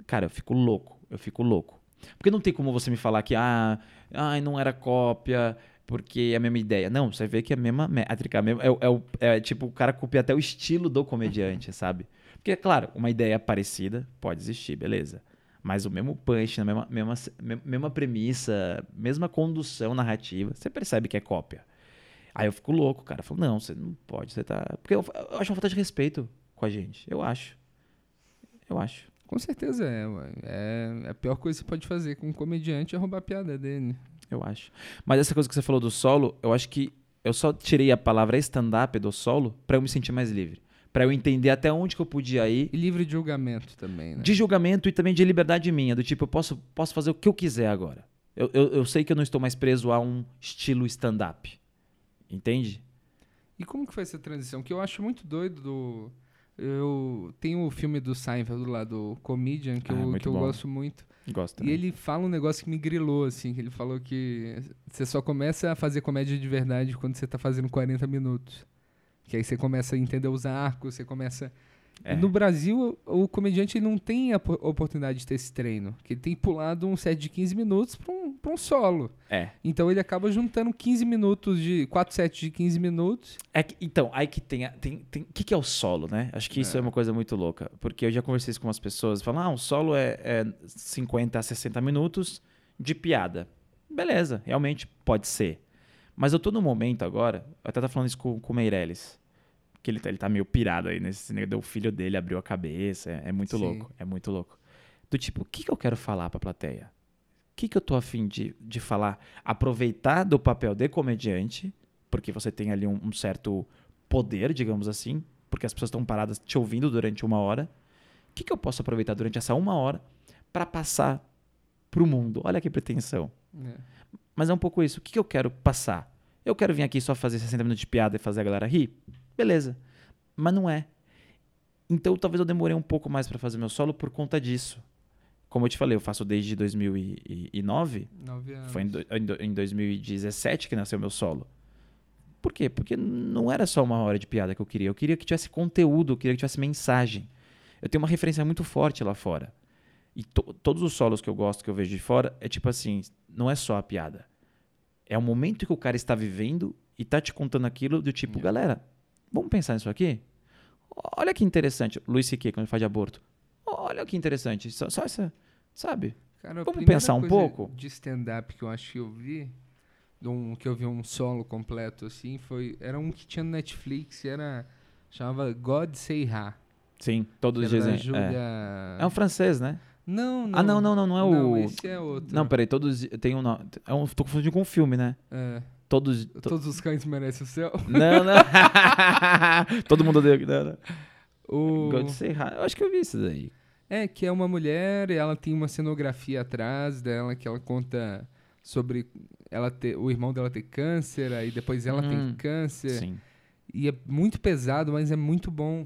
Cara, eu fico louco. Eu fico louco. Porque não tem como você me falar que, ah, ai, não era cópia, porque é a mesma ideia. Não, você vê que é a mesma métrica. a mesma- É, é é tipo, o cara copia até o estilo do comediante, sabe? Porque, claro, uma ideia parecida pode existir, beleza. Mas o mesmo punch, a mesma, mesma, mesma premissa, mesma condução narrativa, você percebe que é cópia. Aí eu fico louco, cara. Eu falo, não, você não pode, você tá. Porque eu, eu acho uma falta de respeito com a gente. Eu acho. Eu acho. Com certeza é, ué. é. A pior coisa que você pode fazer com um comediante é roubar a piada dele. Eu acho. Mas essa coisa que você falou do solo, eu acho que eu só tirei a palavra stand-up do solo pra eu me sentir mais livre. Pra eu entender até onde que eu podia ir. E livre de julgamento também, né? De julgamento e também de liberdade minha. Do tipo, eu posso, posso fazer o que eu quiser agora. Eu, eu, eu sei que eu não estou mais preso a um estilo stand-up. Entende? E como que foi essa transição? Que eu acho muito doido do... Eu tenho o filme do Seinfeld lá, do Comedian, que Ah, eu, que eu bom. gosto muito. Gosto. E ele fala um negócio que me grilou, assim, que ele falou que você só começa a fazer comédia de verdade quando você tá fazendo 40 minutos. Que aí você começa a entender os arcos, você começa... É. No Brasil, o comediante não tem a po- oportunidade de ter esse treino. Que ele tem pulado um set de 15 minutos pra um, pra um solo. É. Então ele acaba juntando 15 minutos de... quatro sets de 15 minutos. É que- então, aí que tem. a- tem, tem o que, que é o solo, né? Acho que isso é. É. uma coisa muito louca. Porque eu já conversei isso com umas pessoas. Falam, ah, um solo é, é 50 a 60 minutos de piada. Beleza, realmente pode ser. Mas eu tô no momento agora. Eu até tava falando isso com, com o Meirelles. Que ele, tá- ele tá meio pirado aí nesse negócio. O filho dele abriu a cabeça. É, é muito Sim. louco. É muito louco. Do tipo, o que, que eu quero falar pra plateia? O que, que eu tô afim de, de falar? Aproveitar do papel de comediante, porque você tem ali um, um certo poder, digamos assim, porque as pessoas estão paradas te ouvindo durante uma hora. O que, que eu posso aproveitar durante essa uma hora para passar pro mundo? Olha que pretensão. né? Mas é um pouco isso. O que, eu quero passar? Eu quero vir aqui só fazer 60 minutos de piada e fazer a galera rir? Beleza. Mas não é. Então talvez eu demorei um pouco mais para fazer meu solo por conta disso. Como eu te falei, eu faço desde 2009. Nove anos. Foi em, do- em do- em 2017 que nasceu meu solo. Por quê? Porque não era só uma hora de piada que eu queria. Eu queria que tivesse conteúdo, eu queria que tivesse mensagem. Eu tenho uma referência muito forte lá fora. E to- todos os solos que eu gosto, que eu vejo de fora, é tipo assim, não é só a piada. É o momento que o cara está vivendo e tá te contando aquilo do tipo, galera, vamos pensar nisso aqui? Olha que interessante. Luiz C.K., quando ele fala de aborto. Olha que interessante. Só, só essa, sabe? Cara, Vamos pensar um pouco? De stand-up que eu acho que eu vi, um, que eu vi um solo completo assim, foi. Era um que tinha no Netflix, era. Chamava God Say Ha. Sim, todos dizem. Julia... É. é um francês, né? Não, não. Ah, não, não, não, não é o. esse é outro. Não, peraí, todos. Tem um. Não, é um tô confundindo com um filme, né? É. Todos. to- Todos os cães merecem o céu. Não, não. [laughs] [laughs] Todo mundo odeia. Não, não. O... God Say Hi. Eu acho que eu vi isso daí. É, que é uma mulher e ela tem uma cenografia atrás dela que ela conta sobre ela ter, o irmão dela ter câncer, aí depois ela tem Hum, câncer. Sim. E é muito pesado, mas é muito bom.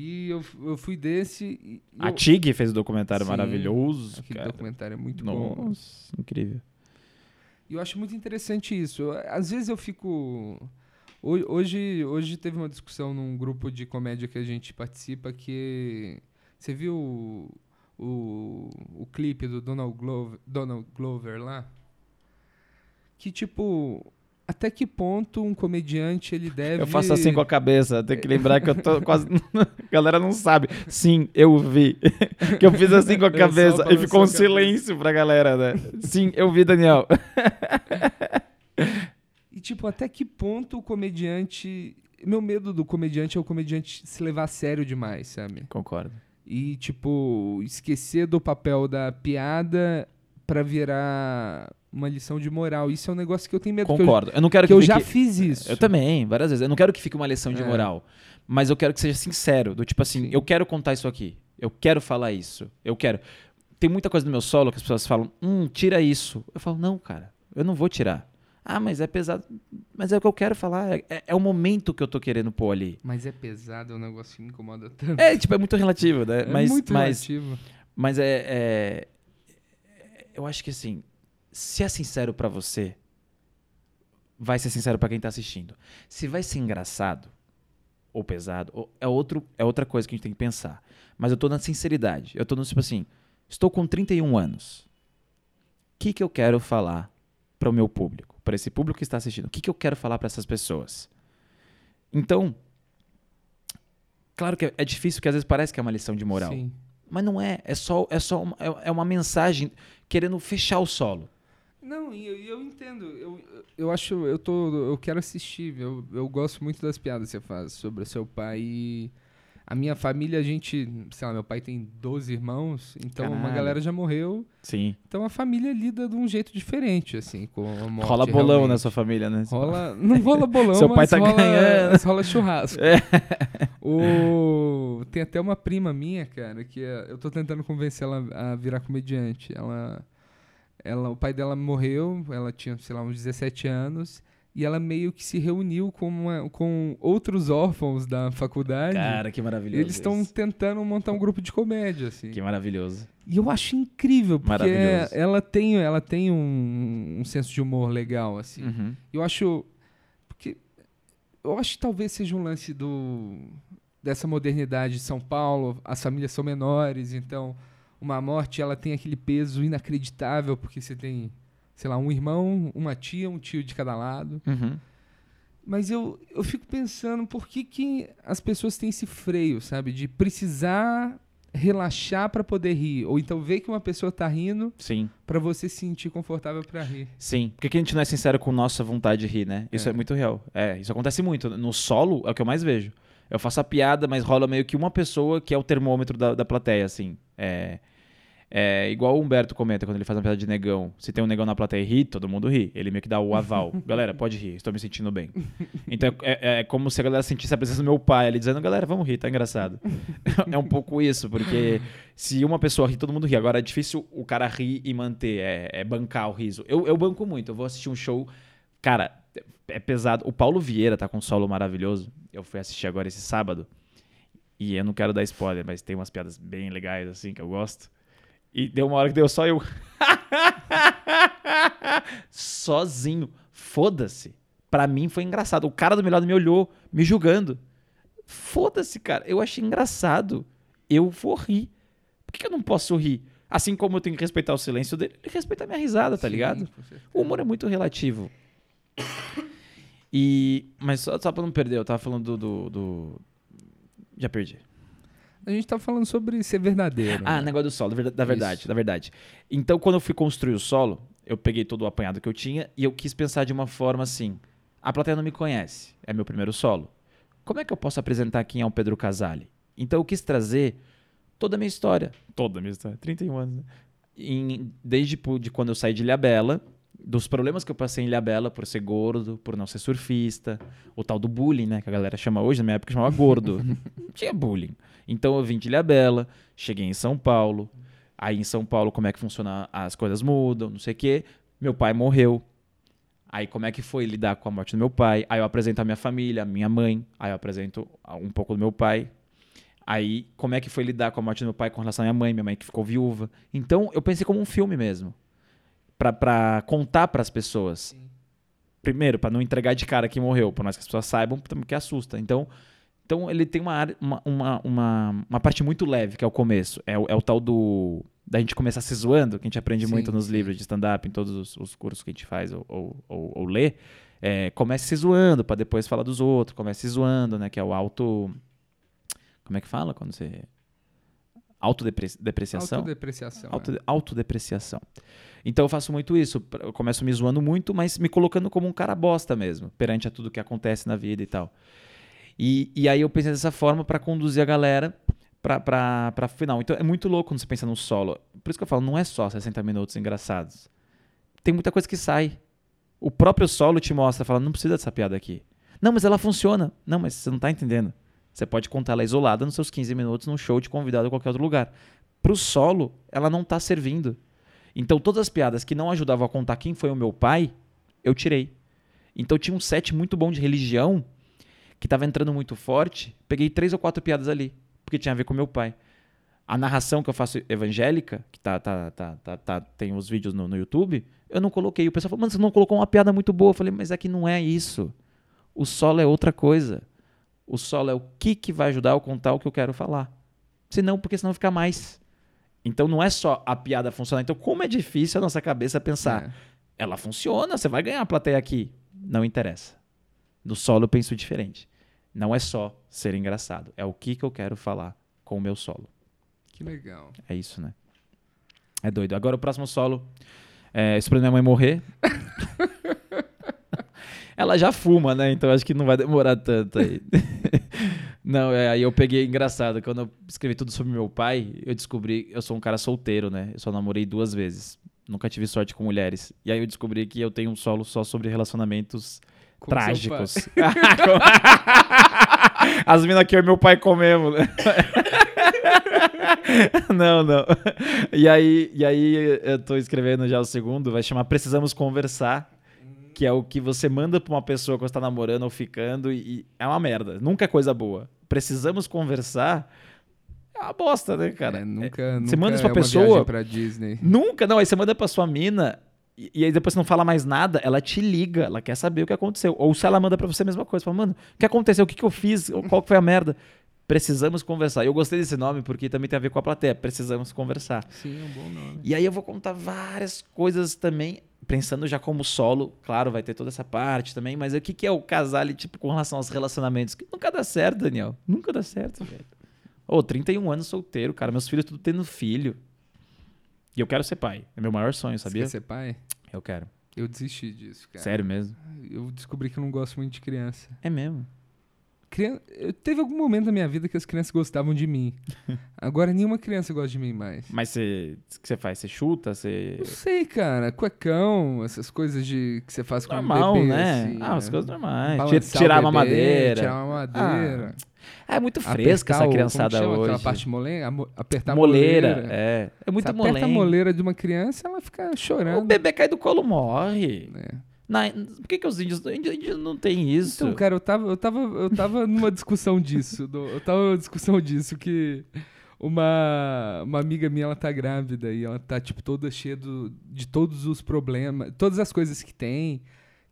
E eu, eu fui desse. A eu, Tig fez o documentário Sim, maravilhoso. aquele cara. documentário é muito bom. Nossa, incrível. E eu acho muito interessante isso. Eu- Às vezes eu fico. ho- Hoje, hoje teve uma discussão num grupo de comédia que a gente participa que. Você viu o, o, o clipe do Donald Glover, Donald Glover lá? Que tipo. Até que ponto um comediante ele deve. Eu faço assim com a cabeça, tem que lembrar que eu tô quase. a [laughs] [laughs] galera não sabe. Sim, eu vi. [laughs] que eu fiz assim com a só cabeça e ficou um cabeça. silêncio pra galera, né? Sim, eu vi, Daniel. E, tipo, até que ponto o comediante. Meu medo do comediante é o comediante se levar a sério demais, sabe? Concordo. E, tipo, esquecer do papel da piada pra virar uma lição de moral. Isso é um negócio que eu tenho medo. que eu- Concordo. Eu não quero Que que, eu, já fiz isso. Eu também, várias vezes. Eu não quero que fique uma lição de É. moral. Mas eu quero que seja sincero. Do tipo assim, Sim. eu quero contar isso aqui. Eu quero falar isso. Eu quero. Tem muita coisa no meu solo que as pessoas falam, hum, tira isso. Eu falo, não, cara, eu não vou tirar. Ah, mas é pesado. Mas é o que eu quero falar. É, é o momento que eu tô querendo pôr ali. Mas é pesado, é um negócio que me incomoda tanto. É, tipo, é muito relativo, né? É mas, muito mas, relativo. mas é, é- Eu acho que assim, se é sincero pra você, vai ser sincero pra quem tá assistindo. Se vai ser engraçado ou pesado, ou- é, outro, é outra coisa que a gente tem que pensar. Mas eu tô na sinceridade. Eu tô no tipo assim, estou com 31 anos. O que, que eu quero falar para o meu público? Para esse público que está assistindo? O que, que eu quero falar para essas pessoas? Então, claro que é- é difícil, porque às vezes parece que é uma lição de moral. Sim. Mas não é. É só, é só uma, é- é uma mensagem querendo fechar o solo. Não, e eu, eu entendo. Eu, eu acho, eu tô, eu quero assistir. Eu, eu gosto muito das piadas que você faz sobre o seu pai. E a minha família, a gente, sei lá, meu pai tem 12 irmãos, então uma Caralho. galera já morreu. Sim. Então a família lida de um jeito diferente, assim, com a morte. Rola bolão realmente. na sua família, né? Rola, não rola bolão, Seu pai mas tá rola, ganhando. mas rola churrasco. É. O... Tem até uma prima minha, cara, que é- eu tô tentando convencer ela a virar comediante. Ela, ela, o pai dela morreu, ela tinha, sei lá, uns 17 anos, e ela meio que se reuniu com, uma- com outros órfãos da faculdade. Cara, que maravilhoso. eles estão tentando montar um grupo de comédia, assim. Que maravilhoso. E eu acho incrível, porque ela tem, ela tem um, um senso de humor legal, assim. Uhum. Eu acho. Porque. Eu acho que talvez seja um lance do. Dessa modernidade de São Paulo. As famílias são menores, então. Uma morte, ela tem aquele peso inacreditável, porque você tem, sei lá, um irmão, uma tia, um tio de cada lado. Uhum. Mas eu, eu fico pensando por que, que as pessoas têm esse freio, sabe? De precisar relaxar pra poder rir. Ou então ver que uma pessoa tá rindo Sim, pra você se sentir confortável pra rir. sim. Por que que a gente não é sincero com nossa vontade de rir, né? Isso é. É. muito real. É, isso acontece muito. No solo é o que eu mais vejo. Eu faço a piada, mas rola meio que uma pessoa que é o termômetro da, da plateia, assim. É, é igual o Humberto comenta quando ele faz uma piada de negão. Se tem um negão na plateia e ri, todo mundo ri. Ele meio que dá o aval. [laughs] galera, pode rir, estou me sentindo bem. Então é, é como se a galera sentisse a presença do meu pai ali dizendo, galera, vamos rir, tá engraçado. [laughs] é um pouco isso, porque se uma pessoa ri, todo mundo ri. Agora é difícil o cara rir e manter, é, é bancar o riso. Eu, eu banco muito, eu vou assistir um show. Cara, é pesado. O Paulo Vieira tá com um solo maravilhoso. Eu fui assistir agora esse sábado. E eu não quero dar spoiler, mas tem umas piadas bem legais, assim, que eu gosto. E deu uma hora que deu só eu. [laughs] Sozinho. Foda-se. Pra mim foi engraçado. O cara do meu lado me olhou, me julgando. Foda-se, cara. Eu achei engraçado. Eu vou rir. Por que que eu não posso rir? Assim como eu tenho que respeitar o silêncio dele, ele respeita a minha risada, tá Sim, ligado? O humor é muito relativo. E. Mas só, só pra não perder, eu tava falando do. do- do- Já perdi. A gente tá falando sobre ser verdadeiro. Ah, né? negócio do solo, da verda- da verdade, Isso. da verdade. Então, quando eu fui construir o solo, eu peguei todo o apanhado que eu tinha e eu quis pensar de uma forma assim: a plateia não me conhece, é meu primeiro solo. Como é que eu posso apresentar quem é o Pedro Casale? Então, eu quis trazer toda a minha história. Toda a minha história, 31 anos, né? Em- desde de quando eu saí de Ilhabela, dos problemas que eu passei em Ilhabela por ser gordo, por não ser surfista, o tal do bullying, né, que a galera chama hoje, na minha época chamava gordo. [laughs] não tinha bullying. Então eu vim de Ilhabela, cheguei em São Paulo, aí em São Paulo como é que funciona, as coisas mudam, não sei o quê. Meu pai morreu. Aí como é que foi lidar com a morte do meu pai? Aí eu apresento a minha família, a minha mãe, aí eu apresento um pouco do meu pai. Aí, como é que foi lidar com a morte do meu pai com relação à minha mãe, minha mãe que ficou viúva. Então, eu pensei como um filme mesmo. Pra, pra contar pras pessoas. Primeiro, pra não entregar de cara que morreu, por mais que as pessoas saibam, porque assusta. Então, então ele tem uma, área- uma, uma, uma, uma parte muito leve, que é o começo. É o, é o tal do. Da gente começar se zoando, que a gente aprende Sim, muito nos sim. livros de stand-up, em todos os, os cursos que a gente faz ou, ou, ou, ou lê. É, comece se zoando pra depois falar dos outros. Comece se zoando, né? Que é o auto. Como é que fala quando você. Autodepreciação? Autodepreciação. Auto, é. autodepreciação. Então eu faço muito isso. Eu começo me zoando muito, mas me colocando como um cara bosta mesmo, perante a tudo que acontece na vida e tal. E, e aí eu pensei dessa forma pra conduzir a galera pra, pra, pra final. Então é muito louco quando você pensa no solo. Por isso que eu falo, não é só 60 minutos engraçados. Tem muita coisa que sai. O próprio solo te mostra, fala, não precisa dessa piada aqui. Não, mas ela funciona. Não, mas você não tá entendendo. Você pode contar ela isolada nos seus 15 minutos num show de convidado em qualquer outro lugar. Pro solo, ela não tá servindo. Então todas as piadas que não ajudavam a contar quem foi o meu pai, eu tirei. Então tinha um set muito bom de religião que tava entrando muito forte. Peguei três ou quatro piadas ali, porque tinha a ver com meu pai. A narração que eu faço evangélica, que tá, tá, tá, tá, tá- tem os vídeos no, no YouTube, eu não coloquei. O pessoal falou, mano, você não colocou uma piada muito boa. Eu falei, mas é que não é isso. O solo é outra coisa. O solo é o que, que vai ajudar eu contar o que eu quero falar. Senão, porque senão fica mais. Então não é só a piada funcionar. Então, como é difícil a nossa cabeça pensar, É. ela funciona, você vai ganhar a plateia aqui. Não interessa. No solo eu penso diferente. Não é só ser engraçado, é o que, que eu quero falar com o meu solo. Que legal. É isso, né? É doido. Agora o próximo solo. É, esperando minha mãe morrer. [laughs] Ela já fuma, né? Então acho que não vai demorar tanto aí. [laughs] não, é, aí eu peguei engraçado. Quando eu escrevi tudo sobre meu pai, eu descobri. Eu sou um cara solteiro, né? Eu só namorei duas vezes. Nunca tive sorte com mulheres. E aí eu descobri que eu tenho um solo só sobre relacionamentos Com trágicos. [laughs] As minas que eu e meu pai comemos, né? [laughs] não, não. E aí, e aí eu tô escrevendo já o segundo, vai chamar Precisamos Conversar, que é o que você manda pra uma pessoa quando você tá namorando ou ficando e, e é uma merda. Nunca é coisa boa. Precisamos conversar é uma bosta, né, cara? É, nunca, É, nunca você manda isso é pra uma pessoa, pra Disney. Nunca, não. Aí você manda pra sua mina e, e aí depois você não fala mais nada, ela te liga, ela quer saber o que aconteceu. Ou se ela manda pra você a mesma coisa, fala, mano, o que aconteceu? O que, que eu fiz? Qual que foi a merda? Precisamos conversar. Eu gostei desse nome porque também tem a ver com a plateia. Precisamos conversar. Sim, é um bom nome. E aí eu vou contar várias coisas também, pensando já como solo. Claro, vai ter toda essa parte também, mas o que, que é o casal, tipo, com relação aos relacionamentos? Que nunca dá certo, Daniel. Nunca dá certo, velho. Ô, 31 anos solteiro, cara. Meus filhos tudo tendo filho. E eu quero ser pai. É meu maior sonho, Você sabia? quer ser pai? Eu quero. Eu desisti disso, cara. Sério mesmo? Eu descobri que eu não gosto muito de criança. É mesmo. Crian... Eu teve algum momento na minha vida que as crianças gostavam de mim. [laughs] Agora nenhuma criança gosta de mim mais. Mas você. O que você faz? Você chuta? Você. Não sei, cara. Cuecão, essas coisas de que você faz com Normal, um bebê, né? assim, ah, as coisas normais. Balançar Ti- Tirar o uma madeira. Tirar uma madeira. Ah, é muito fresca essa o- criançada hoje. Aquela parte molenga, a mo- apertar moleira, a moleira. é. É muito Você aperta a moleira de uma criança, ela fica O chorando. bebê cai do colo, morre. né? Na- por que, que os índios, índio, índio não tem isso? Então, cara, eu tava, eu tava, eu tava numa discussão disso. do- eu tava numa discussão disso que uma, uma amiga minha, ela tá grávida e ela tá, tipo, toda cheia do- de todos os problemas, todas as coisas que tem.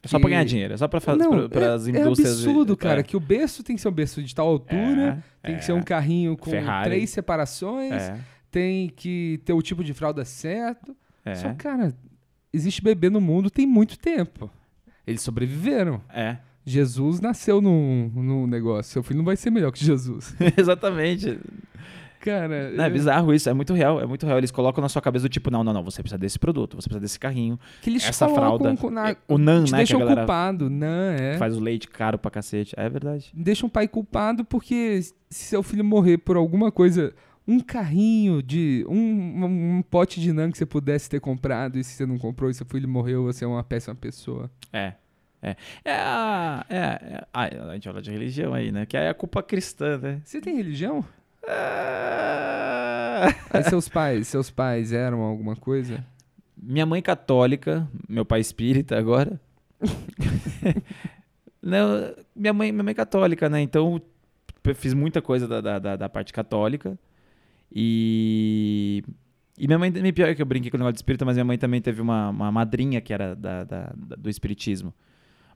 é só pra que- ganhar dinheiro, é só pra fazer Não, para é, as é indústrias. de- absurdo, cara, é. que o berço tem que ser um berço de tal altura, É, tem é, que ser um carrinho com Ferrari. três separações, É, tem que ter o tipo de fralda certo. é, Só, cara, existe bebê no mundo tem muito tempo. Eles sobreviveram. é. Jesus nasceu num, num negócio. Seu filho não vai ser melhor que Jesus. [laughs] Exatamente. Cara, Não, é eu- bizarro isso, é muito real, é muito real. Eles colocam na sua cabeça do tipo, não, não, não, você precisa desse produto, você precisa desse carrinho, que eles essa fralda. com- na- o NAN, né, que deixam a culpado. Não, é. faz o leite caro pra cacete. É verdade. Deixa um pai culpado porque se seu filho morrer por alguma coisa, um carrinho de. Um, um, pote de NAN que você pudesse ter comprado e se você não comprou e seu filho morreu, você é uma péssima pessoa. É. É. É a. É, é- a, a gente fala de religião aí, né? Que é a culpa cristã, né? Você tem religião? Ah, Aí seus pais, seus pais eram alguma coisa? Minha mãe católica, meu pai espírita agora. [laughs] Não, minha mãe, minha mãe católica, né? Então eu fiz muita coisa da, da, da- da parte católica. E. E minha mãe, me pior que eu brinquei com o negócio de espírita, mas minha mãe também teve uma, uma madrinha que era da, da- da- do espiritismo.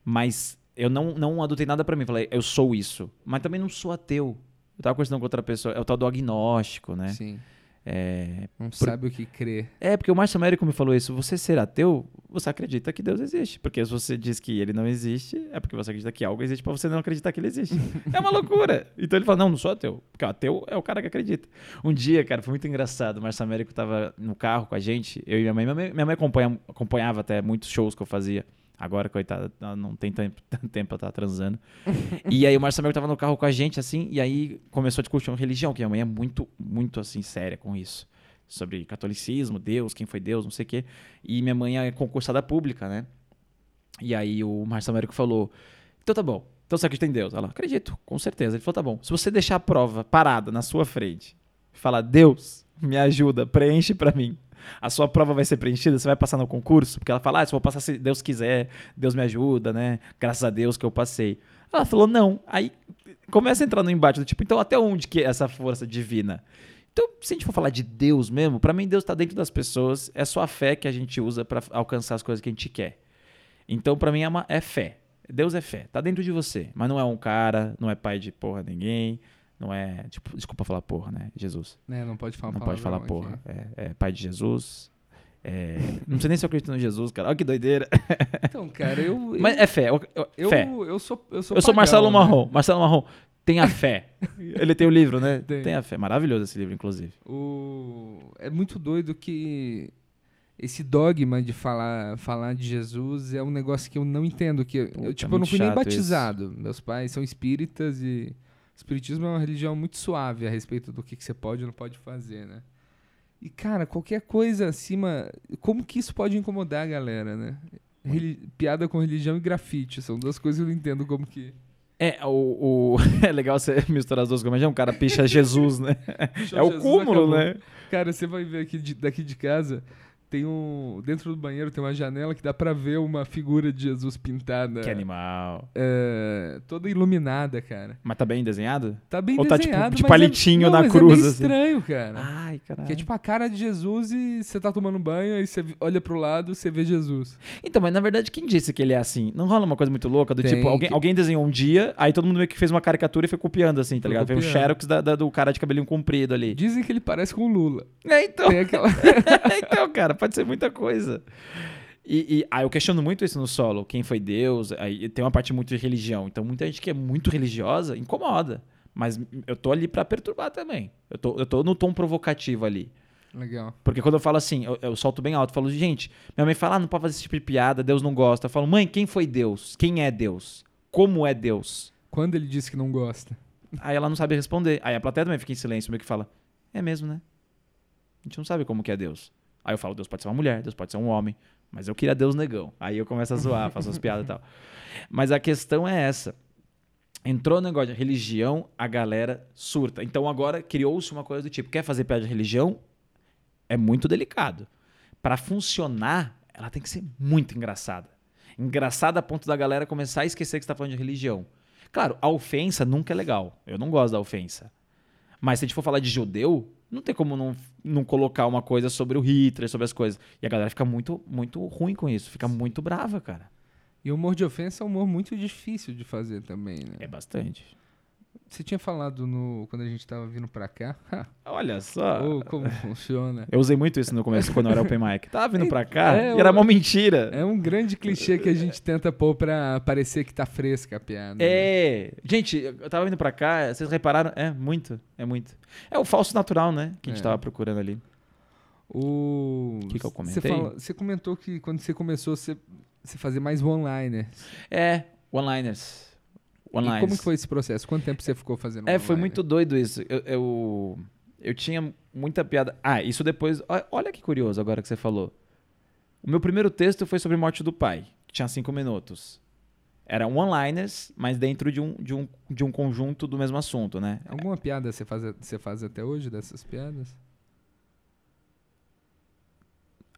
Mas eu não, não adotei nada pra mim. Falei, eu sou isso. Mas também não sou ateu. Eu tava conversando com outra pessoa, é o tal do agnóstico, né? Sim. É, Não sabe o que crer. é, porque o Márcio Américo me falou isso. Você ser ateu, você acredita que Deus existe. Porque se você diz que ele não existe, é porque você acredita que algo existe pra você não acreditar que ele existe. [laughs] é uma loucura. Então ele fala, não, não sou ateu. Porque o ateu é o cara que acredita. Um dia, cara, foi muito engraçado. O Márcio Américo tava no carro com a gente, eu e minha mãe. Minha mãe, minha mãe acompanha- acompanhava até muitos shows que eu fazia. Agora, coitada, ela não tem [laughs] tanto tempo pra estar transando. e aí o Márcio Américo tava no carro com a gente, assim, e aí começou a discutir religião, que minha mãe é muito, muito, assim, séria com isso sobre catolicismo, Deus, quem foi Deus, não sei o quê. E minha mãe é concursada pública, né? E aí o Márcio Américo falou: Então tá bom, então você acredita em Deus? Ela, acredito, com certeza. Ele falou: tá bom. Se você deixar a prova parada na sua frente falar, Deus, me ajuda, preenche pra mim. A sua prova vai ser preenchida, você vai passar no concurso? Porque ela fala, ah, se vou passar se Deus quiser, Deus me ajuda, né? Graças a Deus que eu passei. Ela falou, não. Aí começa a entrar no embate do tipo, então até onde que é essa força divina? Então, se a gente for falar de Deus mesmo, pra mim Deus tá dentro das pessoas, é só a fé que a gente usa pra alcançar as coisas que a gente quer. Então, pra mim é, uma- é fé. Deus é fé, tá dentro de você, mas não é um cara, não é pai de porra ninguém, não é, tipo, desculpa falar porra, né? Jesus. Né, não pode falar não pode falar porra. É, é pai de Jesus. é, não sei nem se eu acredito no Jesus, cara. Olha que doideira. Então, cara, eu. Mas eu, é fé. eu- eu- eu, fé. eu sou. Eu sou, Eu sou pagão, Marcelo né? Marrom. Marcelo Marrom. Tenha fé. [laughs] Ele tem o livro, né? Tem. Tenha fé. Maravilhoso esse livro, inclusive. O... É muito doido que esse dogma de falar, falar de Jesus é um negócio que eu não entendo. Que eu, Puta, tipo, eu não fui nem batizado. Meus pais são espíritas e espiritismo é uma religião muito suave a respeito do que, que você pode ou não pode fazer, né? E, cara, qualquer coisa acima. Como que isso pode incomodar a galera, né? Reli- Piada com religião e grafite são duas coisas que eu não entendo como que. É, o, o- [laughs] é legal você misturar as duas coisas. Imagina um cara picha Jesus, né? é o Jesus cúmulo, acabou. né? Cara, você vai ver aqui de- daqui de casa, tem um. Dentro do banheiro tem uma janela que dá pra ver uma figura de Jesus pintada. Que animal. é, toda iluminada, cara. Mas tá bem desenhado? Tá bem Ou tá, tipo, desenhado, de mas palitinho é, não, na mas cruz, É assim. estranho, cara. Ai, caralho. Que é tipo a cara de Jesus e você tá tomando banho, aí você olha pro lado você vê Jesus. Então, mas na verdade, quem disse que ele é assim? Não rola uma coisa muito louca do Tem tipo, alguém, que- alguém desenhou um dia, aí todo mundo meio que fez uma caricatura e foi copiando, assim, tá ligado? Veio o copiando. Xerox da- da- do cara de cabelinho comprido ali. Dizem que ele parece com o Lula. É, então. Tem aquela. [laughs] então, cara, pode ser muita coisa. E, e aí eu questiono muito isso no solo. Quem foi Deus? Aí tem uma parte muito de religião. Então, muita gente que é muito religiosa incomoda. Mas eu tô ali pra perturbar também. Eu tô, eu tô no tom provocativo ali. Legal. Porque quando eu falo assim, eu, eu solto bem alto. Falo, gente, minha mãe fala, ah, não pode fazer esse tipo de piada, Deus não gosta. Eu falo, mãe, quem foi Deus? Quem é Deus? Como é Deus? Quando ele disse que não gosta. Aí ela não sabe responder. Aí a plateia também fica em silêncio, meio que fala, é mesmo, né? A gente não sabe como que é Deus. Aí eu falo, Deus pode ser uma mulher, Deus pode ser um homem, mas eu queria Deus negão. Aí eu começo a zoar, faço as piadas e tal. Mas a questão é essa. Entrou no negócio de religião, a galera surta. Então agora criou-se uma coisa do tipo, quer fazer piada de religião? É muito delicado. Pra funcionar, ela tem que ser muito engraçada. Engraçada a ponto da galera começar a esquecer que você tá falando de religião. Claro, a ofensa nunca é legal. Eu não gosto da ofensa. Mas se a gente for falar de judeu, não tem como não, não colocar uma coisa sobre o Hitler, sobre as coisas. E a galera fica muito, muito ruim com isso. Fica muito brava, cara. E o humor de ofensa é um humor muito difícil de fazer também, né? É bastante. Você tinha falado no quando a gente tava vindo pra cá. Olha só. Ou como funciona. Eu usei muito isso no começo, quando eu era open mic. [laughs] Tava vindo pra cá É, e era mó mentira. É um grande clichê que a gente tenta pôr pra parecer que tá fresca a piada. né? É. Gente, eu tava vindo pra cá, vocês repararam? É, muito. É muito. É o falso natural, né? Que a gente É. tava procurando ali. O Que que eu Você, comentei? fala- você comentou que quando você começou você, você fazia mais one-liner. É, one-liners. E One-liners. como foi esse processo? Quanto tempo você ficou fazendo É, foi one-liner? muito doido isso. Eu, eu, eu tinha muita piada. Ah, isso depois. Olha que curioso agora que você falou. O meu primeiro texto foi sobre morte do pai, que tinha cinco minutos. Eram one-liners, mas dentro de um, de, um, de um conjunto do mesmo assunto, né? Alguma piada você faz, você faz até hoje dessas piadas?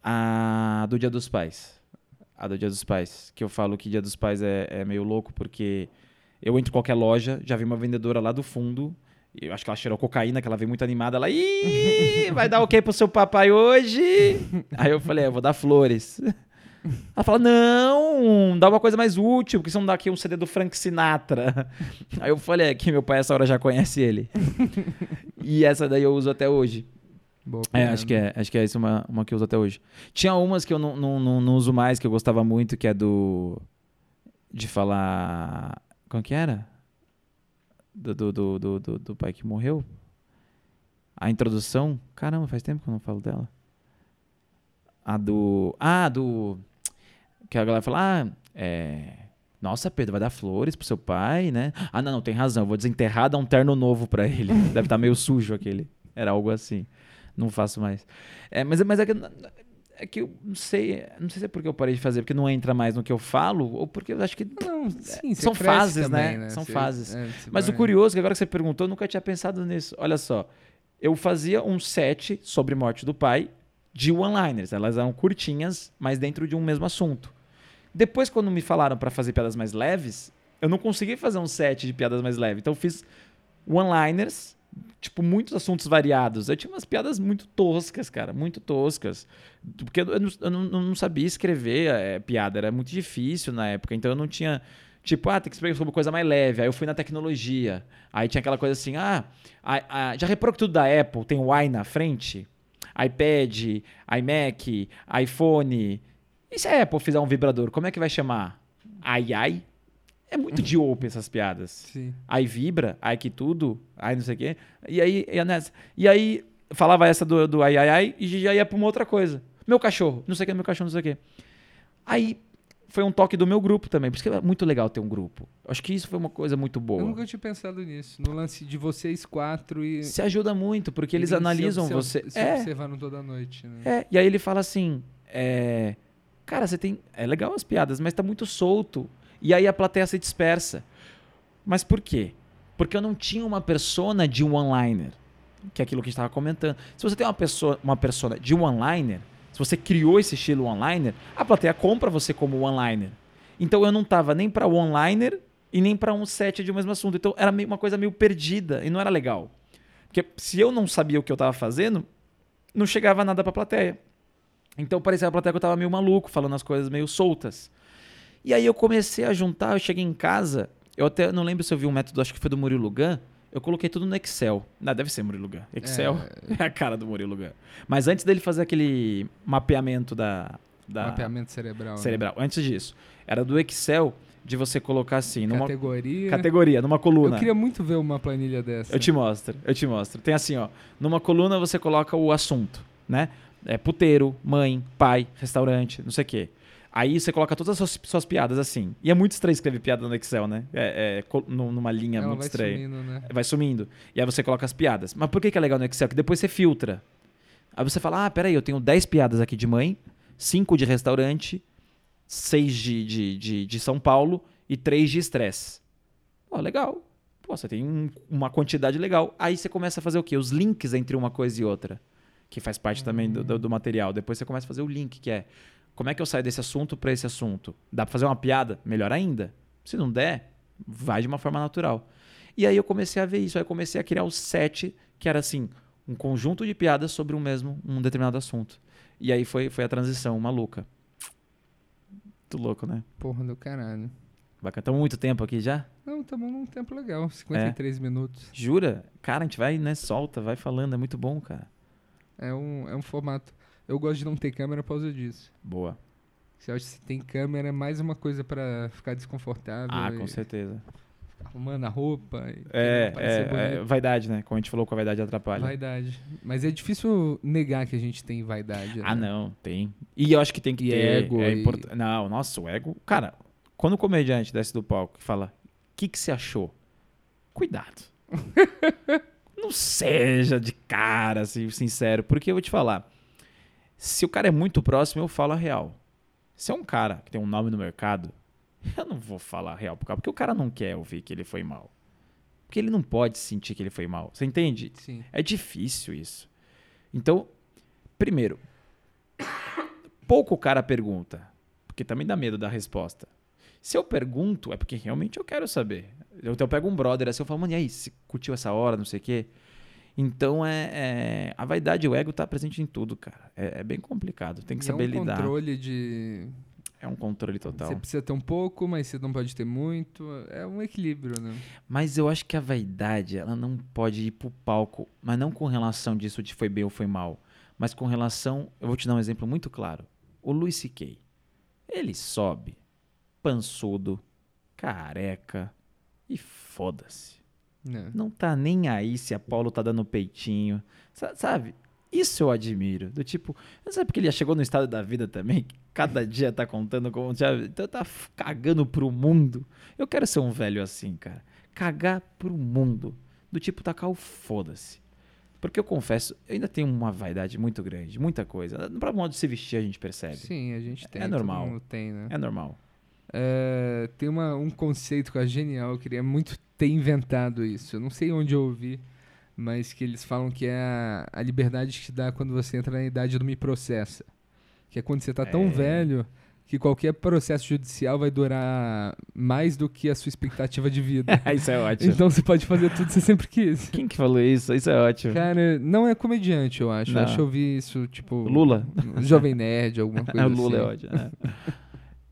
A do Dia dos Pais. A do Dia dos Pais. Que eu falo que Dia dos Pais é, é meio louco, porque eu entro em qualquer loja, já vi uma vendedora lá do fundo. Eu acho que ela cheirou cocaína, que ela veio muito animada. Ela, ih, vai dar o quê pro seu papai hoje? [laughs] Aí eu falei, é, eu vou dar flores. Ela fala, não, dá uma coisa mais útil, porque você não dá aqui um CD do Frank Sinatra. Aí eu falei, é que meu pai essa hora já conhece ele. e essa daí eu uso até hoje. Boa É, acho que é. Acho que é isso uma, uma que eu uso até hoje. Tinha umas que eu não, não, não, não uso mais, que eu gostava muito, que é do. De falar. Como que era? Do, do, do, do, do, pai que morreu? A introdução. Caramba, faz tempo que eu não falo dela. A do. Ah, do. Que a galera fala, ah, é. Nossa, Pedro, vai dar flores pro seu pai, né? Ah, não, não, tem razão. eu Vou desenterrar, dar um terno novo pra ele. Deve estar meio sujo aquele. Era algo assim. Não faço mais. É, mas, mas é que, é que eu não sei. Não sei se é porque eu parei de fazer, porque não entra mais no que eu falo, ou porque eu acho que. Não, sim, você São fases, também, né? São Você- fases. é, Mas o vai- curioso, é que agora que você perguntou, eu nunca tinha pensado nisso. Olha só. Eu fazia um set sobre morte do pai de one-liners. Elas eram curtinhas, mas dentro de um mesmo assunto. Depois, quando me falaram pra fazer piadas mais leves, eu não consegui fazer um set de piadas mais leves. Então, eu fiz one-liners, tipo, muitos assuntos variados. Eu tinha umas piadas muito toscas, cara, muito toscas. Porque eu não, eu não- não sabia escrever é, piada, era muito difícil na época. Então, eu não tinha. Tipo, ah, tem que escrever sobre coisa mais leve. Aí eu fui na tecnologia. Aí tinha aquela coisa assim, ah, a- a- já reparou que tudo da Apple tem o i na frente? iPad, iMac, iPhone. E se a Apple fizer um vibrador, como é que vai chamar? Ai ai? É muito de [laughs] open essas piadas. Sim. Aí vibra, aí que tudo, aí não sei o quê. E aí, e, a nessa- e aí falava essa do, do ai ai ai e já ia pra uma outra coisa. Meu cachorro, não sei o que, meu cachorro, não sei o quê. Aí foi um toque do meu grupo também, por isso que é muito legal ter um grupo. Acho que isso foi uma coisa muito Eu boa. nunca tinha pensado nisso. No lance de vocês quatro e. Se ajuda muito, porque eles se analisam obser- você. Se é, observaram toda noite, né? É, e aí ele fala assim: é, Cara, você tem. É legal as piadas, mas tá muito solto. E aí a plateia se dispersa. Mas por quê? Porque eu não tinha uma persona de um one-liner. Que é aquilo que a gente estava comentando. Se você tem uma pessoa, uma persona de um one-liner, se você criou esse estilo one-liner, a plateia compra você como one-liner. Então eu não tava nem para one-liner e nem para um set de um mesmo assunto. Então era uma coisa meio perdida e não era legal. Porque se eu não sabia o que eu tava fazendo, não chegava nada pra plateia. Então parecia a plateia que eu tava meio maluco, falando as coisas meio soltas. E aí eu comecei a juntar, eu cheguei em casa, eu até não lembro se eu vi um método, acho que foi do Murilo Gun, eu coloquei tudo no Excel. Não, deve ser Murilo Gun. Excel [laughs] é, a cara do Murilo Gun. Mas antes dele fazer aquele mapeamento da, da Mapeamento cerebral. né? cerebral, antes disso, era do Excel de você colocar assim, numa Categoria. categoria, numa coluna. Eu queria muito ver uma planilha dessa. Eu te mostro, eu te mostro. Tem assim, ó. Numa coluna você coloca o assunto, né? É puteiro, mãe, pai, restaurante, não sei o quê. Aí você coloca todas as suas, suas piadas assim. E é muito estranho escrever piada no Excel, né? É, é numa linha Ela muito vai estranha. sumindo, né? Vai sumindo. E aí você coloca as piadas. Mas por que, que é legal no Excel? Que depois você filtra. Aí você fala, ah, peraí, eu tenho 10 piadas aqui de mãe, 5 de restaurante, 6 de, de, de, de São Paulo e 3 de estresse. Pô, legal. Pô, você tem um- uma quantidade legal. Aí você começa a fazer o quê? Os links entre uma coisa e outra. Que faz parte também do, do- do material. Depois você começa a fazer o link, que é como é que eu saio desse assunto para esse assunto? Dá pra fazer uma piada? Melhor ainda. Se não der, vai de uma forma natural. E aí eu comecei a ver isso. Aí eu comecei a criar o set, que era assim, um conjunto de piadas sobre um mesmo, um determinado assunto. E aí foi, foi a transição maluca. Muito louco, né? Porra do caralho. Bacana. Estamos muito tempo aqui já? Não, estamos num tempo legal. 53 minutos. Jura? Cara, a gente vai, né? Solta, vai falando. É muito bom, cara. É um, é um formato. Eu gosto de não ter câmera por causa disso. Boa. Se eu acho que se tem câmera é mais uma coisa pra ficar desconfortável. Ah, e com certeza. Arrumando a roupa. E É, é, é, vaidade, né? Como a gente falou com a vaidade atrapalha. Vaidade. Mas é difícil negar que a gente tem vaidade. Ah, né? não, tem. E eu acho que tem que E ter. ego é e- import- Não, nossa, o ego. Cara, quando o comediante desce do palco e fala: O que, que você achou? Cuidado. [laughs] não seja de cara, assim, sincero. Porque eu vou te falar: se o cara é muito próximo, eu falo a real. Se é um cara que tem um nome no mercado, [laughs] eu não vou falar a real pro cara, porque o cara não quer ouvir que ele foi mal. Porque ele não pode sentir que ele foi mal. Você entende? Sim. É difícil isso. Então, primeiro, pouco o cara pergunta, porque também dá medo da resposta. Se eu pergunto, é porque realmente eu quero saber. Eu, eu pego um brother assim, eu falo, mano, e aí, você curtiu essa hora, não sei o quê? Então, é, é- a vaidade e o ego tá presente em tudo, cara. É, é bem complicado, tem que E saber é um lidar. controle de. É um controle total. Você precisa ter um pouco, mas você não pode ter muito. É um equilíbrio, né? Mas eu acho que a vaidade, ela não pode ir pro palco, mas não com relação disso de foi bem ou foi mal, mas com relação, eu vou te dar um exemplo muito claro. O Luis C.K. Ele sobe, pançudo, careca e foda-se. É. Não tá nem aí se a Paulo tá dando peitinho, sa- sabe? Isso eu admiro. Do tipo, não sabe porque ele já chegou no estado da vida também? que Cada dia tá contando como. Já, então tá cagando pro mundo. Eu quero ser um velho assim, cara. Cagar pro mundo. Do tipo, tacar o foda-se. Porque eu confesso, eu ainda tenho uma vaidade muito grande, muita coisa. No próprio modo de se vestir a gente percebe. Sim, a gente tem. É normal. tem, né? É normal. É, tem uma, um conceito que é genial, eu queria muito ter inventado isso. Eu não sei onde eu ouvi, mas que eles falam que é a, a liberdade que te dá quando você entra na idade do me processa. Que é quando você tá tão É. velho que qualquer processo judicial vai durar mais do que a sua expectativa de vida. [laughs] Isso é ótimo. então você pode fazer tudo que você sempre quis. Quem que falou isso? Isso é ótimo. Cara, não é comediante, eu acho. Eu Não. acho que eu vi isso, tipo. Lula? Jovem Nerd, alguma [laughs] coisa Ah, o Lula é assim. ótimo. né?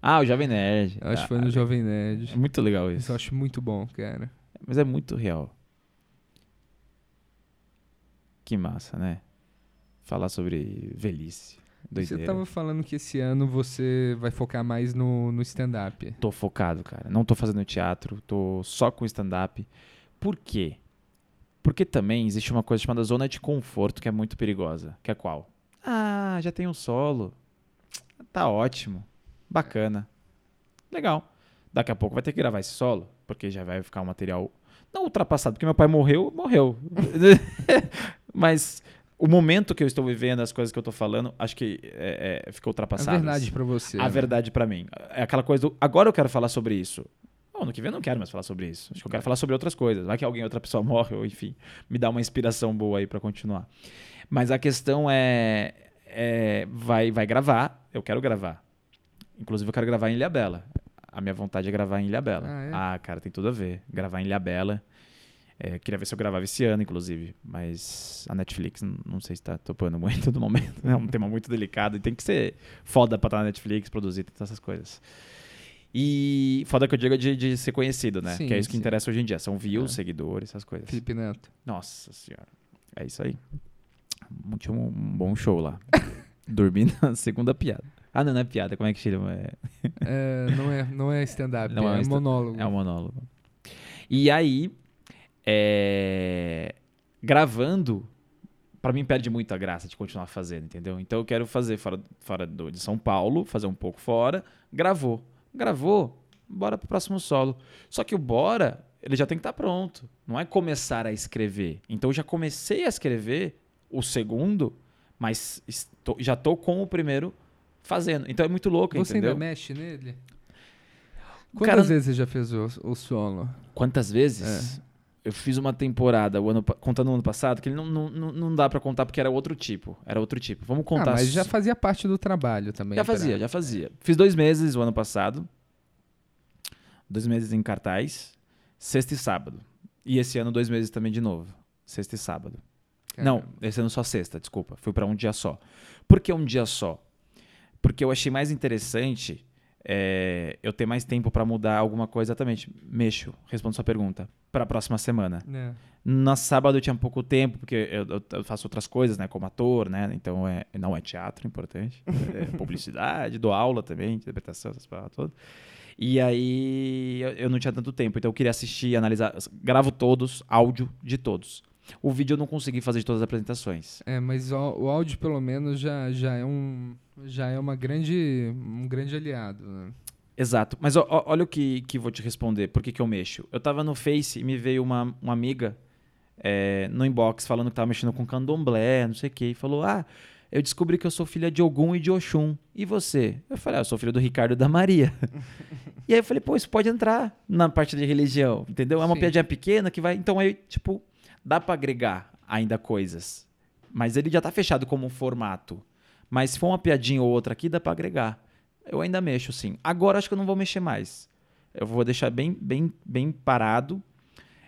Ah, o Jovem Nerd. Eu acho que Ah, foi no Jovem Nerd. É muito legal isso. eu acho muito bom, cara. Mas é muito real. Que massa, né? Falar sobre velhice. Você Doideira. tava falando que esse ano você vai focar mais no, no stand-up. Tô focado, cara. Não tô fazendo teatro, tô só com stand-up. Por quê? Porque também existe uma coisa chamada zona de conforto que é muito perigosa. Que é qual? Ah, já tem um solo. Tá ótimo. Bacana. Legal. Daqui a pouco vai ter que gravar esse solo, porque já vai ficar um material não ultrapassado, porque meu pai morreu, morreu. [laughs] Mas o momento que eu estou vivendo, as coisas que eu tô falando, acho que é, é, ficou A ultrapassado. verdade pra você. A verdade pra mim. É aquela coisa do. Agora eu quero falar sobre isso. Bom, no que vem eu não quero mais falar sobre isso. Acho que eu quero falar sobre outras coisas. Vai que alguém, outra pessoa [laughs] morre, ou enfim, me dá uma inspiração boa aí pra continuar. Mas a questão é. é, vai, vai gravar. Eu quero gravar. Inclusive, eu quero gravar em Ilhabela. A minha vontade é gravar em Ilhabela. Ah, é? cara, tem tudo a ver. Gravar em Ilhabela. É, queria ver se eu gravava esse ano, inclusive. Mas a Netflix, não, sei se tá topando muito no momento. [laughs] É um tema muito delicado e tem que ser foda pra estar na Netflix, produzir todas essas coisas. E foda que eu digo de, de ser conhecido, né? Sim, que é isso que sim. interessa hoje em dia. São views, É. seguidores, essas coisas. Felipe Neto. Nossa senhora. É isso aí. Tinha um, um bom show lá. [laughs] Dormi na segunda piada. Ah, não, não é piada. Como é que chama? É, É, não é, não é stand-up, é é, um monólogo. é um monólogo. E aí, é, gravando, pra mim perde muito a graça de continuar fazendo, entendeu? Então eu quero fazer fora, fora do, de São Paulo, fazer um pouco fora. Gravou. Gravou, bora pro próximo solo. Só que o bora, ele já tem que estar pronto. Não é começar a escrever. Então eu já comecei a escrever o segundo, mas estou- já tô com o primeiro fazendo. Então é muito louco, Você entendeu? ainda mexe nele? Quantas cara- vezes você já fez o, o solo? Quantas vezes? Eu fiz uma temporada, o ano, contando o ano passado, que ele não, não, não não dá pra contar porque era outro tipo. Era outro tipo. Vamos contar. ah, mas já fazia parte do trabalho também. já fazia, pra- já fazia. Fiz dois meses o ano passado. Dois meses em cartaz. Sexta e sábado. E esse ano, dois meses também de novo. Sexta e sábado. Não, Caramba. esse ano só sexta, desculpa. Fui pra um dia só. Por que um dia só? Porque eu achei mais interessante é, eu ter mais tempo pra mudar alguma coisa. Exatamente. Mexo, respondo sua pergunta. Pra próxima semana. É. Na sábado eu tinha pouco tempo, porque eu, eu- faço outras coisas, né? Como ator, né? Então é, não é teatro, importante. É [laughs] publicidade, dou aula também, interpretação, essas paradas todas. E aí eu, eu não tinha tanto tempo, então eu queria assistir, analisar. Gravo todos, áudio de todos. O vídeo eu não consegui fazer de todas as apresentações. É, mas o, o áudio pelo menos já, já é um já é uma grande um grande aliado, né? Exato. Mas ó, ó, olha o que, que vou te responder. Por que, que eu mexo? Eu tava no Face e me veio uma, uma amiga é, no inbox falando que tava mexendo com candomblé, não sei o quê. E falou: Ah, eu descobri que eu sou filha de Ogum e de Oxum. E você? Eu falei: Ah, eu sou filho do Ricardo e da Maria. [laughs] e aí eu falei: Pô, isso pode entrar na parte de religião, entendeu? É uma Sim. piadinha pequena que vai. Então aí, tipo, dá pra agregar ainda coisas. Mas ele já tá fechado como um formato. Mas se for uma piadinha ou outra aqui, dá pra agregar. Eu ainda mexo, sim. Agora acho que eu não vou mexer mais. Eu vou deixar bem, bem, bem parado.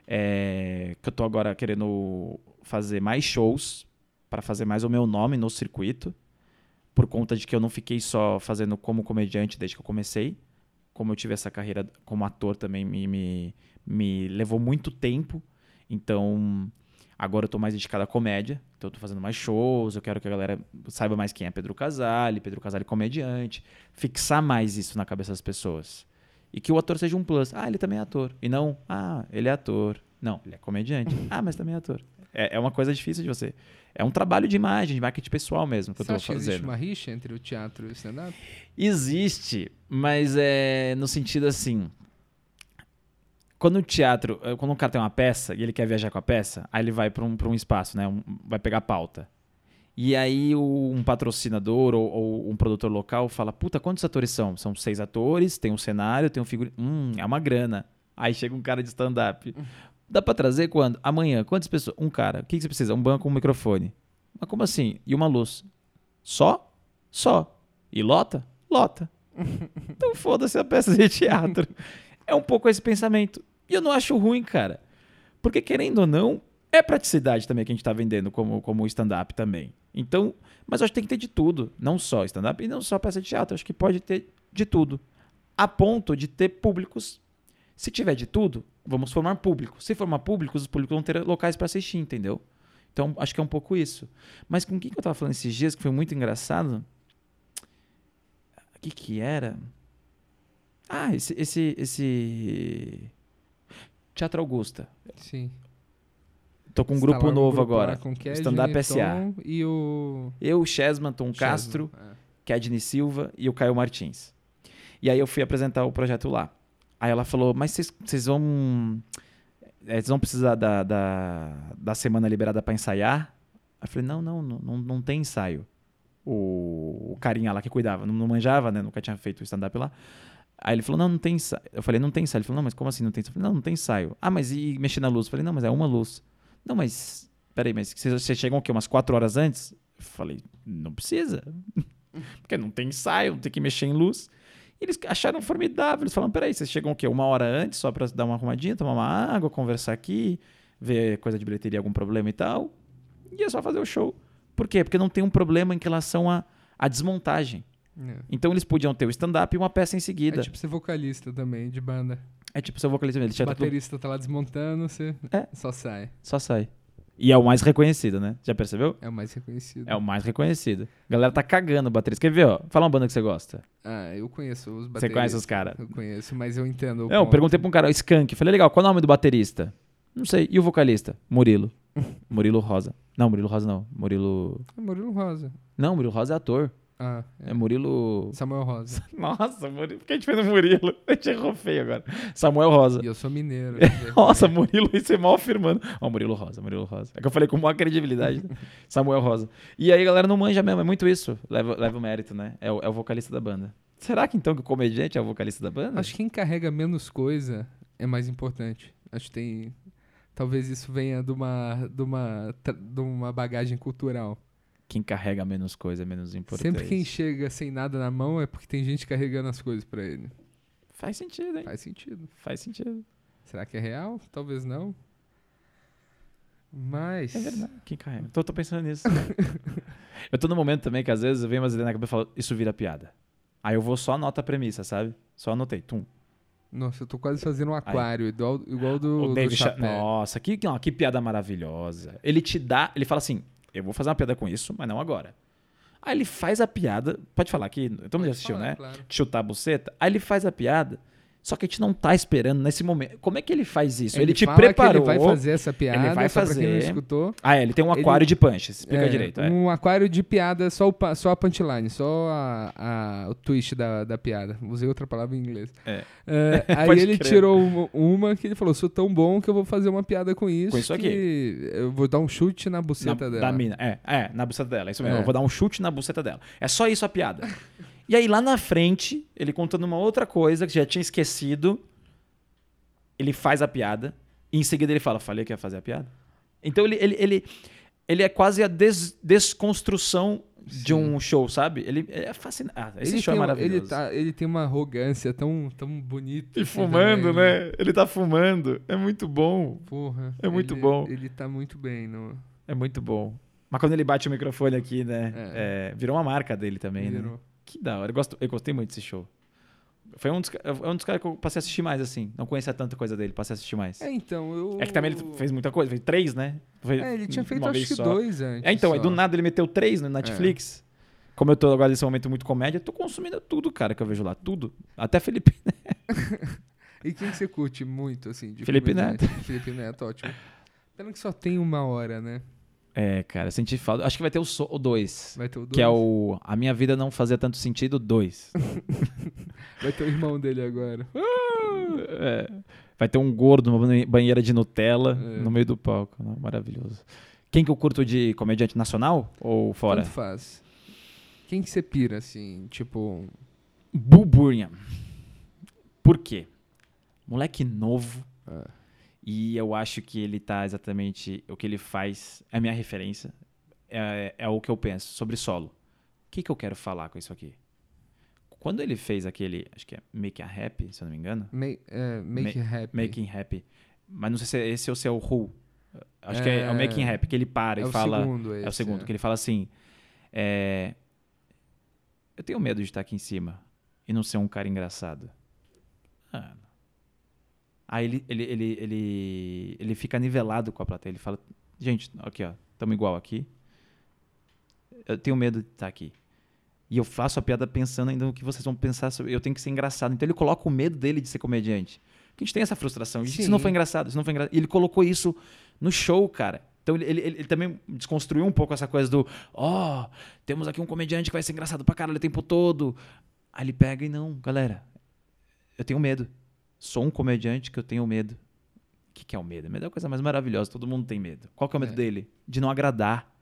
É, que eu tô agora querendo fazer mais shows para fazer mais o meu nome no circuito. por conta de que eu não fiquei só fazendo como comediante desde que eu comecei. Como eu tive essa carreira como ator também me, me, me levou muito tempo. Então, agora eu tô mais dedicado à comédia. Então, eu tô fazendo mais shows. Eu quero que a galera saiba mais quem é Pedro Casale, Pedro Casale comediante. Fixar mais isso na cabeça das pessoas. E que o ator seja um plus. Ah, ele também é ator. E não, ah, ele é ator. Não, ele é comediante. [laughs] ah, mas também é ator. É, é uma coisa difícil de você. É um trabalho de imagem, de marketing pessoal mesmo que Você eu acha tô que existe fazendo. uma rixa entre o teatro e o stand-up? Existe, mas é no sentido assim. Quando o teatro, eh, quando um cara tem uma peça e ele quer viajar com a peça, aí ele vai para um, pra um espaço, né? Um- vai pegar pauta. E aí o- um patrocinador ou, ou um produtor local fala: Puta, quantos atores são? São seis atores, tem um cenário, tem um figurino. Hum, é uma grana. Aí chega um cara de stand-up. Dá pra trazer quando? Amanhã. Quantas pessoas? Um cara. O que, que você precisa? Um banco, um microfone. Mas como assim? E uma luz? Só? Só. E lota? Lota. [laughs] Então foda-se a peça de teatro. É um pouco esse pensamento. E eu não acho ruim, cara. Porque querendo ou não, é praticidade também que a gente tá vendendo como, como stand-up também. Então, mas acho que tem que ter de tudo. Não só stand-up e não só peça de teatro. Acho que pode ter de tudo. A ponto de ter públicos. Se tiver de tudo, vamos formar público. Se formar públicos, os públicos vão ter locais para assistir, entendeu? Então, acho que é um pouco isso. Mas com quem que eu tava falando esses dias, que foi muito engraçado? O que que era? Ah, esse, esse, esse... Teatro Augusta. Sim. Tô com um Instalar grupo novo grupo agora. Com Kedney, Stand-up SA. E o... Eu, Chesman, Tom Castro, Chesman, é. Kedney Silva e o Caio Martins. E aí eu fui apresentar o projeto lá. Aí ela falou, mas vocês- vão... eh, Vocês vão precisar da, da, da semana liberada para ensaiar? Aí eu falei, não, não, não, não, não tem ensaio. O, o carinha lá que cuidava, não, não manjava, né? Nunca tinha feito stand-up lá. Aí ele falou, não, não tem ensaio. Eu falei, não tem ensaio. Ele falou, não, mas como assim não tem ensaio? Eu falei, não, não tem ensaio. Ah, mas e mexer na luz? Eu falei, não, mas é uma luz. Não, mas... Peraí, mas vocês, vocês chegam o quê? Umas quatro horas antes? Eu falei, não precisa. [laughs] Porque não tem ensaio, tem que mexer em luz. E eles acharam formidável. Eles falaram: peraí, vocês chegam o quê? Uma hora antes, só pra dar uma arrumadinha, tomar uma água, conversar aqui, ver coisa de bilheteria, algum problema e tal. E é só fazer o show. Por quê? Porque não tem um problema em relação à à desmontagem. É. Então eles podiam ter o stand-up e uma peça em seguida. É tipo ser vocalista também, de banda. É tipo seu vocalista, ele O tinha tudo, baterista tá lá desmontando, você É. só sai. só sai. E é o mais reconhecido, né? Já percebeu? É o mais reconhecido. É o mais reconhecido. A galera tá cagando o baterista. Quer ver, ó? Fala uma banda que você gosta. Ah, eu conheço os bateristas. Você conhece os caras? Eu conheço, mas eu entendo Não, eu perguntei pra um cara, Skank. Falei, legal, qual é o nome do baterista? Não sei. E o vocalista? Murilo. [laughs] Murilo Rosa. Não, Murilo Rosa não. Murilo. É Murilo Rosa. Não, Murilo Rosa é ator. Ah, É, é. Murilo. Samuel Rosa. [laughs] Nossa, Murilo. Por que a gente fez o Murilo? [laughs] A gente errou feio agora. Samuel Rosa. E eu sou mineiro. [laughs] Nossa, Murilo, isso é mal afirmando. Ó, Murilo Rosa, Murilo Rosa. É que eu falei com maior credibilidade. né? Samuel Rosa. E aí a galera não manja mesmo, é muito isso. Leva, leva o mérito, né? É o, é o vocalista da banda. Será que então que o comediante é o vocalista da banda? Acho que quem carrega menos coisa é mais importante. Acho que tem. Talvez isso venha de uma, de uma, de uma bagagem cultural. Quem carrega menos coisa é menos importante. Sempre quem chega sem nada na mão é porque tem gente carregando as coisas pra ele. Faz sentido, hein? Faz sentido. Faz sentido. Será que é real? Talvez não. Mas. É verdade. Quem carrega? Tô, tô pensando nisso. [laughs] eu tô no momento também que às vezes vem umas ideias na cabeça e falo, isso vira piada. Aí eu vou só anotar a premissa, sabe? Só anotei. Tum. Nossa, eu tô quase fazendo um aquário, igual, igual do, o do David chapéu. Nossa, que, não, que piada maravilhosa. Ele te dá, ele fala assim: eu vou fazer uma piada com isso, mas não agora. Aí ele faz a piada. Pode falar aqui, todo mundo já assistiu, falar, né? claro. Chutar a buceta. Aí ele faz a piada, só que a gente não tá esperando nesse momento. Como é que ele faz isso? Ele, te fala que preparou. ele vai fazer essa piada, vai só pra quem não fazer. escutou. Ah, é, ele tem um Ele- aquário de punch. Explica É, direito. É. Um aquário de piada, só, o, só a punchline, só a, a- o twist da, da piada. Usei outra palavra em inglês. É. É, [laughs] aí ele crer. tirou uma, uma que ele falou: sou tão bom que eu vou fazer uma piada com isso. Com isso que Eu vou dar um chute na Na, buceta dela. da mina. É, é, na buceta dela. É isso mesmo. É. Eu vou dar um chute na buceta dela. É só isso a piada. E aí lá na frente, ele contando uma outra coisa que já tinha esquecido, ele faz a piada. E em seguida ele fala: Falei que ia fazer a piada. Então ele, ele, ele, ele é quase a des- desconstrução de Sim. um show, sabe? Ele é fascinante. Ah, esse ele show tem, é um- maravilhoso. Ele, tá, ele tem uma arrogância tão, tão bonita. E assim fumando, também, né? Ele tá fumando. É muito bom. Porra. É muito ele- bom. Ele tá muito bem. No... É muito bom. Mas quando ele bate o microfone aqui, né? é, virou uma marca dele também, né? Que da hora. Eu, gosto, eu gostei muito desse show. Foi um dos, é um dos caras que eu passei a assistir mais, assim. Não conhecia tanta coisa dele, passei a assistir mais. É, então, eu... É que também ele fez muita coisa, fez três, né? Foi É, ele tinha feito acho que dois antes. É, então, aí só. do nada ele meteu três no Netflix. Como eu tô agora nesse momento muito comédia, tô consumindo tudo, cara, que eu vejo lá. Tudo. Até Felipe. [laughs] E quem que você curte muito, assim? De Felipe comediante? Felipe Neto, ótimo. Pena que só tem uma hora, né? É, cara, senti falta. Acho que vai ter o, so- o dois. Vai ter o dois. Que é o A Minha Vida Não Fazia Tanto Sentido 2. [laughs] Vai ter o irmão dele agora. É, vai ter um gordo numa banhe- banheira de Nutella É. no meio do palco. Não, maravilhoso. Quem que eu curto de comediante nacional ou fora? Tanto faz. Quem que você pira, assim? Tipo... Bull Burnian. Por quê? Moleque novo. Ah. E eu acho que ele tá exatamente. O que ele faz é a minha referência. É, é o que eu penso sobre solo. O que, que eu quero falar com isso aqui? Quando ele fez aquele. Acho que é Make a Happy, se eu não me engano. Make, é, make Ma- Happy. Making Happy. Mas não sei se é esse ou se é o Who. Acho que é, é o É- Making Happy, que ele para é e o fala. segundo é o esse, segundo, é. que ele fala assim. é, eu tenho medo de estar aqui em cima e não ser um cara engraçado. Ah, Aí ele, ele, ele, ele, ele fica nivelado com a plateia. Ele fala: Gente, aqui, ó, estamos igual aqui. Eu tenho medo de estar aqui. E eu faço a piada pensando ainda no que vocês vão pensar sobre. Eu tenho que ser engraçado. Então ele coloca o medo dele de ser comediante. Porque a gente tem essa frustração. Gente. Isso não foi engraçado, isso não foi engraçado. E ele colocou isso no show, cara. Então ele, ele, ele- ele também desconstruiu um pouco essa coisa do ó, temos aqui um comediante que vai ser engraçado pra caralho o tempo todo. Aí ele pega e não, galera, eu tenho medo. Sou um comediante que eu tenho medo. O que, que é o medo? Medo é a coisa mais maravilhosa, todo mundo tem medo. Qual que é o medo É. dele? De não agradar.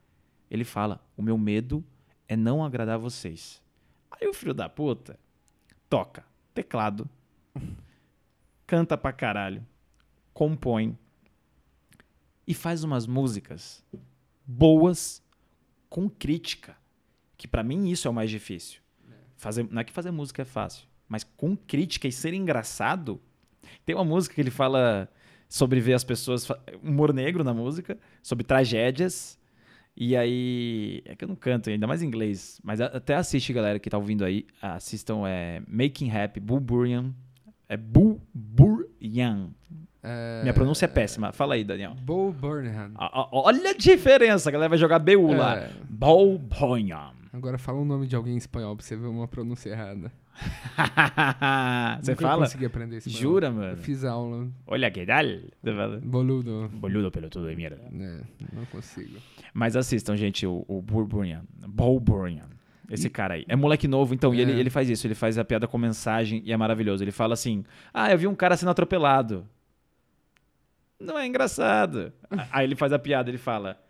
Ele fala: o meu medo é não agradar vocês. Aí o filho da puta toca teclado, [laughs] canta pra caralho, compõe e faz umas músicas boas com crítica. Que pra mim isso é o mais difícil. Fazer, não é que fazer música é fácil, mas com crítica e ser engraçado. Tem uma música que ele fala sobre ver as pessoas, humor negro na música, sobre tragédias. E aí, é que eu não canto ainda mais em inglês, mas até assiste, galera que tá ouvindo aí, assistam é Making Happy, Bull Buryan, é Bull Buryan. É, Minha pronúncia é péssima. Fala aí, Daniel. Bo Burnham. A- a- Olha a diferença, a galera vai jogar BU lá. É. Bull Buryan. Agora fala o nome de alguém em espanhol pra você ver uma pronúncia errada. [laughs] Você Nunca fala? consegui aprender espanhol. Jura, Eu mano? fiz aula. Olha que tal. Você fala, Boludo. Boludo pelotudo de merda. É, não consigo. Mas assistam, gente, o, o Burburian. Burburian. Esse cara aí. É moleque novo, então, e ele, É. ele faz isso. Ele faz a piada com mensagem e é maravilhoso. Ele fala assim: Ah, eu vi um cara sendo atropelado. Não é engraçado. [laughs] aí ele faz a piada, ele fala.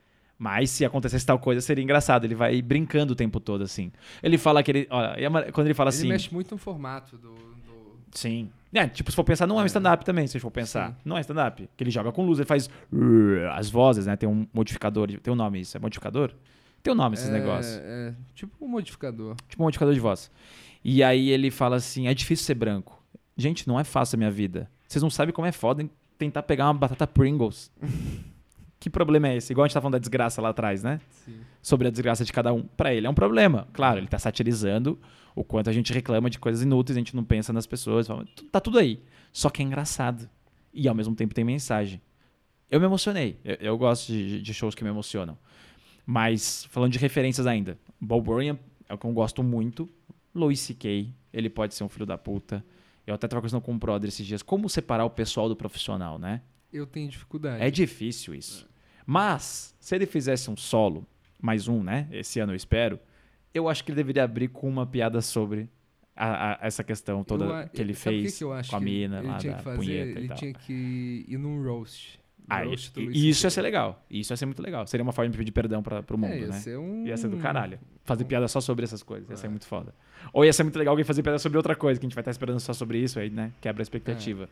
Mas se acontecesse tal coisa, seria engraçado. Ele vai brincando o tempo todo, assim. Ele fala que ele. Olha, quando ele fala Ele assim. mexe muito no formato do... do- Sim. É, tipo, se for pensar, não é um É. stand-up também, se for pensar. Sim. Não é stand-up. Que ele joga com luz, ele faz uh, as vozes, né? Tem um modificador. Tem um nome isso. É modificador? Tem um nome esses é, negócios. É, tipo um modificador. Tipo um modificador de voz. E aí ele fala assim: é difícil ser branco. Gente, não é fácil a minha vida. Vocês não sabem como é foda tentar pegar uma batata Pringles. [laughs] que problema é esse? Igual a gente tá falando da desgraça lá atrás, né? Sim. Sobre a desgraça de cada um. Pra ele é um problema. Claro, ele tá satirizando o quanto a gente reclama de coisas inúteis, a gente não pensa nas pessoas. Tá tudo aí. Só que é engraçado. E ao mesmo tempo tem mensagem. Eu me emocionei. Eu, eu gosto de, de shows que me emocionam. Mas, falando de referências ainda, Bob Burrian é o que eu gosto muito. Louis C.K., ele pode ser um filho da puta. Eu até tava conversando com o brother esses dias. Como separar o pessoal do profissional, né? Eu tenho dificuldade. É difícil isso. Mas, se ele fizesse um solo, mais um, né? Esse ano eu espero, eu acho que ele deveria abrir com uma piada sobre a- a- essa questão toda Eu que ele fez que com a mina ele lá tinha da que fazer? punheta Ele tinha que ir num roast. Ah, roast e- Luis e isso ia ser legal. Isso ia ser muito legal. Seria uma forma de pedir perdão pra, pro mundo, é, ia né? ser um... Ia ser do caralho. Fazer piada só sobre essas coisas. Ia ser muito foda. Ou ia ser muito legal alguém fazer piada sobre outra coisa, que a gente vai estar esperando só sobre isso, aí, né? Quebra a expectativa.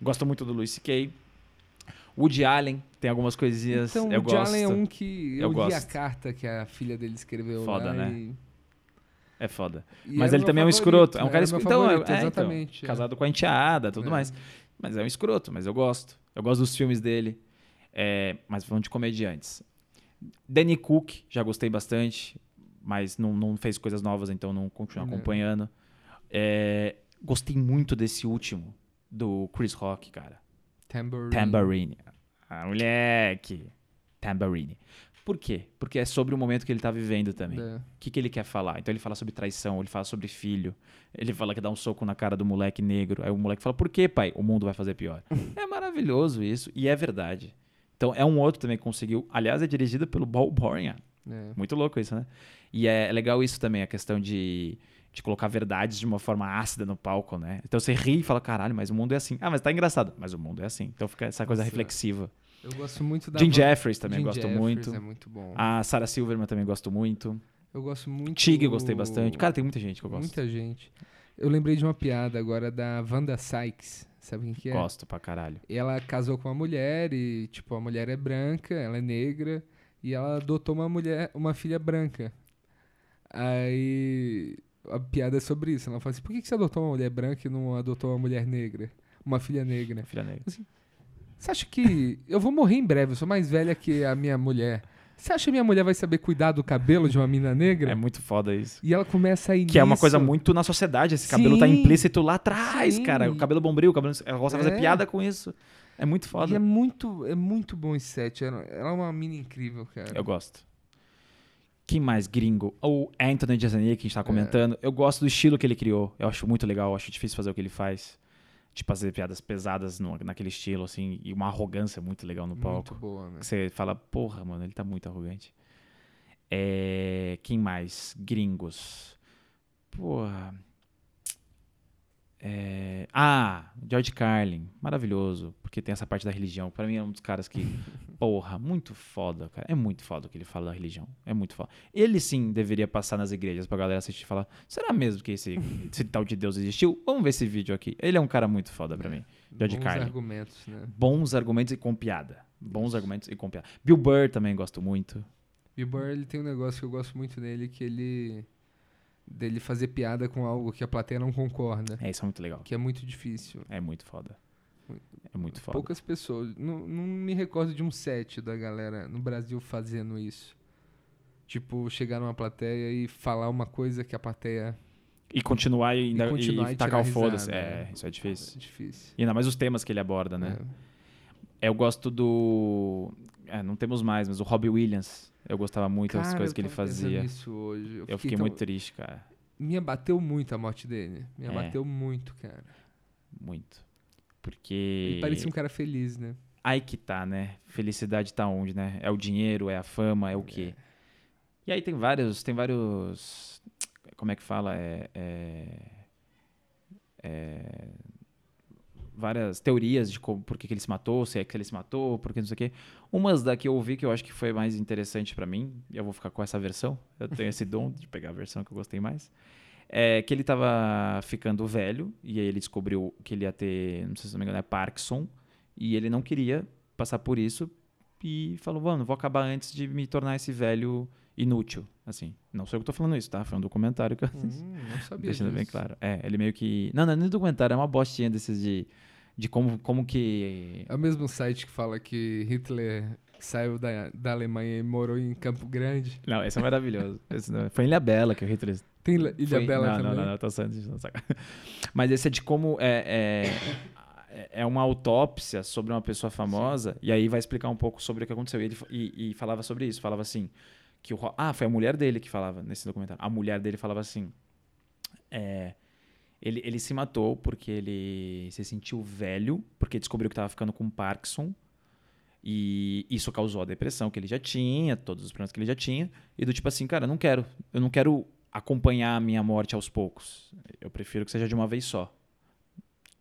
Gosto muito do Louis C.K. Woody Allen tem algumas coisinhas. Então, eu Woody gosto. Allen é um que... Eu Eu, li a gosto. carta que a filha dele escreveu Foda, né? e... É foda. e Mas era ele também é um favorito, escroto. É um era cara escroto. Então, é- favorito, é, então, exatamente. é. casado com a enteada, tudo É. mais. Mas é um escroto, mas eu gosto. Eu gosto dos filmes dele. É, mas falando de comediantes. Danny Cook, já gostei bastante, mas não, não fez coisas novas, então não continuo acompanhando. É, gostei muito desse último, do Chris Rock, cara. Tambourine. Tambourine. Ah, moleque. Tambourine. Por quê? Porque é sobre o momento que ele tá vivendo também. É. O que, que ele quer falar? Então ele fala sobre traição, ele fala sobre filho, ele fala que dá um soco na cara do moleque negro. Aí o moleque fala, por que, pai? O mundo vai fazer pior. [laughs] é maravilhoso isso, e é verdade. Então é um outro também que conseguiu. Aliás, é dirigido pelo Paul Borean. É. Muito louco isso, né? E é legal isso também, a questão de, de colocar verdades de uma forma ácida no palco, né? Então você ri e fala, caralho, mas o mundo é assim. Ah, mas tá engraçado. Mas o mundo é assim. Então fica essa coisa Nossa, reflexiva. Eu gosto muito da Jim Jeffries também Jim gosto Jeffries muito. É muito bom. A Sarah Silverman também gosto muito. Eu gosto muito. Tig eu gostei bastante. Cara, tem muita gente que eu gosto. Muita gente. Eu lembrei de uma piada agora da Wanda Sykes. Sabe quem que é? Gosto pra caralho. Ela casou com uma mulher e, tipo, a mulher é branca, ela é negra, e ela adotou uma mulher, uma filha branca. Aí a piada é sobre isso. Ela fala assim: por que que você adotou uma mulher branca e não adotou uma mulher negra? Uma filha negra. Filha negra. Você acha que. Eu vou morrer em breve, eu sou mais velha que a minha mulher. Você acha que minha mulher vai saber cuidar do cabelo de uma mina negra? É muito foda isso. E ela começa a ir Que é uma nisso. coisa muito na sociedade. Esse cabelo tá Sim. implícito lá atrás, Sim. cara. O cabelo bombril, o cabelo. Ela gosta de fazer É. piada com isso. É muito foda. E é muito, é muito bom esse set. Ela, ela é uma mina incrível, cara. Eu gosto. Quem mais gringo? O Anthony Jeselnik, que a gente tá É. comentando. Eu gosto do estilo que ele criou. Eu acho muito legal. Eu acho difícil fazer o que ele faz. De fazer piadas pesadas no- naquele estilo, assim. E uma arrogância muito legal no palco. Muito boa, né? Você fala, porra, mano, ele tá muito arrogante. É, quem mais? Gringos. Porra. É, ah, George Carlin. Maravilhoso. Porque tem essa parte da religião. Pra mim é um dos caras que. [laughs] Porra, muito foda, cara. É muito foda o que ele fala da religião. É muito foda. Ele sim deveria passar nas igrejas pra galera assistir e falar: será mesmo que esse, esse tal de Deus existiu? Vamos ver esse vídeo aqui. Ele é um cara muito foda pra mim. George Bons Carlin. argumentos, né? Bons argumentos e com piada. Bons argumentos e com piada. Bill Burr também gosto muito. Bill Burr, ele tem um negócio que eu gosto muito dele, que ele... dele fazer piada com algo que a plateia não concorda. É, isso é muito legal. Que é muito difícil. É muito foda. É muito foda. Poucas pessoas... Não, não me recordo de um set da galera no Brasil fazendo isso. Tipo, chegar numa plateia e falar uma coisa que a plateia... E continuar e, ainda, E continuar e e tacar o foda-se. É, né? isso é difícil. É difícil. E ainda mais os temas que ele aborda, né? É. Eu gosto do. É, não temos mais, mas o Robbie Williams. Eu gostava muito das Cara, coisas eu que ele fazia. nisso hoje. Eu fiquei tão- muito triste, cara. Me abateu muito a morte dele. Me É. abateu muito, cara. Muito. Porque. Ele parecia um cara feliz, né? Aí que tá, né? Felicidade tá onde, né? É o dinheiro, é a fama, é o quê? E aí tem vários. Tem vários. Como é que fala? É. é- é, várias teorias de como, por que, que ele se matou, se é que ele se matou, por que não sei o quê. Umas da que eu ouvi que eu acho que foi mais interessante pra mim, e eu vou ficar com essa versão. Eu tenho esse dom de pegar a versão que eu gostei mais. É que ele tava ficando velho, e aí ele descobriu que ele ia ter, não sei se não me engano, é Parkinson, e ele não queria passar por isso, e falou, mano, vou acabar antes de me tornar esse velho inútil, assim. Não sou eu que tô falando isso, tá? Foi um documentário que eu Hum, não sabia Deixando bem disso. claro. É, ele meio que. Não, não é nem documentário, é uma bostinha desses de. De como, como que. É o mesmo site que fala que Hitler saiu da, da Alemanha e morou em Campo Grande. Não, esse é maravilhoso. [laughs] Esse não- Foi em Ilha Bela que o Hitler. Tem Ilha foi- Bela não, também. Não, não, não, tô sendo. [laughs] Mas esse é de como. É, é, é uma autópsia sobre uma pessoa famosa, e aí vai explicar um pouco sobre o que aconteceu. E, ele, e, e falava sobre isso. Falava assim. Que o, ah, foi a mulher dele que falava nesse documentário. A mulher dele falava assim. É, ele, ele se matou porque ele se sentiu velho, porque descobriu que estava ficando com Parkinson. E isso causou a depressão que ele já tinha, todos os problemas que ele já tinha. E do tipo assim, cara, não quero. Eu não quero acompanhar a minha morte aos poucos. Eu prefiro que seja de uma vez só.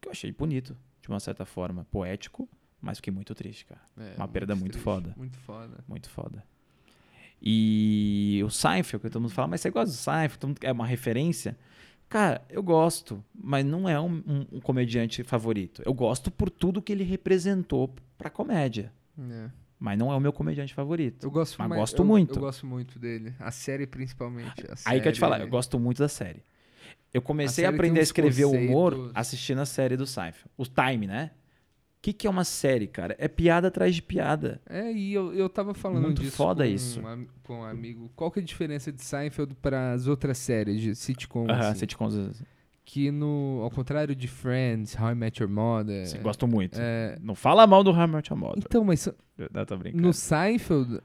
Que eu achei bonito, de uma certa forma. Poético, mas fiquei muito triste, cara. É, Uma perda muito triste, foda. Muito foda. Muito foda. E o Seinfeld, que todo mundo fala, mas você gosta do Seinfeld? Todo mundo- É uma referência? Cara, eu gosto, mas não é um, um- um comediante favorito. Eu gosto por tudo que ele representou pra comédia. É. Mas não é o meu comediante favorito. Eu gosto Mas mais- gosto eu- muito. Eu gosto muito dele. A série, principalmente. a Aí que eu te falar, série- eu gosto muito da série. Eu comecei A a, série aprender a escrever humor conceitos- assistindo a série do Seinfeld. O Time, né? Que, que é uma série, cara? É piada atrás de piada. É, e eu, eu tava falando Muito disso foda com, isso. Um, com um amigo. Qual que é a diferença de Seinfeld para as outras séries de sitcom? Aham, assim? sitcoms, Que no, ao contrário de Friends, How I Met Your Mother... assim, gosto muito. é, Não fala mal do Hammer Mother. então, mas Não, tô brincando. no Seinfeld,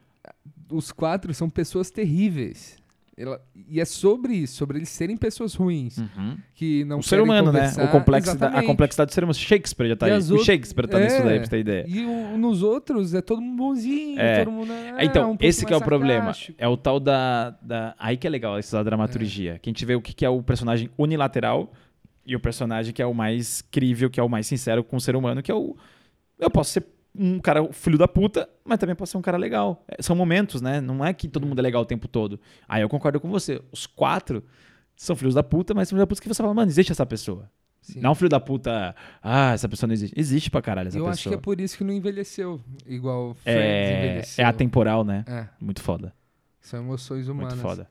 os quatro são pessoas terríveis. Ela- e é sobre isso, sobre eles serem pessoas ruins, Uhum. que não o ser humano, né? conversar. O complexidade, a Exatamente. complexidade do ser humano. Shakespeare já tá aí. O Shakespeare tá nisso É. daí, pra você ter ideia. E o- nos outros é todo mundo bonzinho, É. todo mundo é, então, um esse que é o problema. É o tal da, da. Aí que é legal essa dramaturgia. Que a gente vê o que, que é o personagem unilateral e o personagem que é o mais crível, que é o mais sincero com o ser humano, que é o. Eu posso ser um cara filho da puta, mas também posso ser um cara legal. É, São momentos, né? Não é que todo mundo é legal o tempo todo. Aí eu concordo com você. Os quatro são filhos da puta, mas são filhos da puta que você fala, mano, existe essa pessoa. Sim. Não filho da puta, ah, essa pessoa não existe. Existe pra caralho essa Eu pessoa. acho que é por isso que não envelheceu igual Friends é, envelheceu. é atemporal, né? É, Muito foda. são emoções humanas. Muito foda.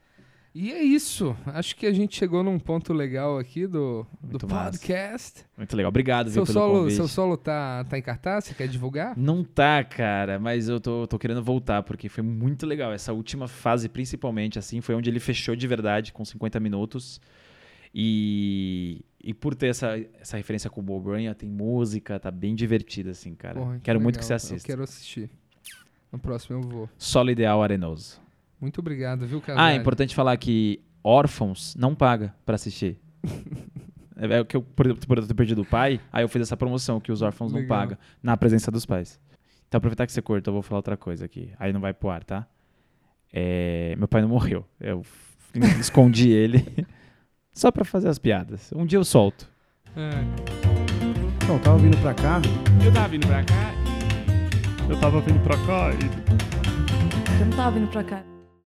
E é isso. Acho que a gente chegou num ponto legal aqui do, do Muito massa. podcast. Muito legal. Obrigado, Seu viu, solo, convite. seu solo tá, tá em cartaz? Você quer divulgar? Não tá, cara, mas eu tô, tô querendo voltar, porque foi muito legal. Essa última fase, principalmente, assim, foi onde ele fechou de verdade, com 50 minutos. E, e por ter essa, essa referência com o Bob tem música, tá bem divertido, assim, cara. Porra, Quero muito que legal. você assista. Eu quero assistir. No próximo eu vou. Solo Ideal Arenoso. Muito obrigado, viu, Ah, Casares? é importante falar que órfãos não paga pra assistir. [laughs] É é o que eu, por, eu ter perdido o pai, aí eu fiz essa promoção que os órfãos não Legal. pagam na presença dos pais. Então, aproveitar que você cortou, eu vou falar outra coisa aqui. Aí não vai pro ar, tá? É, meu pai não morreu. Eu [laughs] escondi ele [laughs] só pra fazer as piadas. Um dia eu solto. É. Então, eu tava vindo pra cá, Eu tava vindo pra cá Eu tava vindo pra cá e Eu não tava vindo pra cá.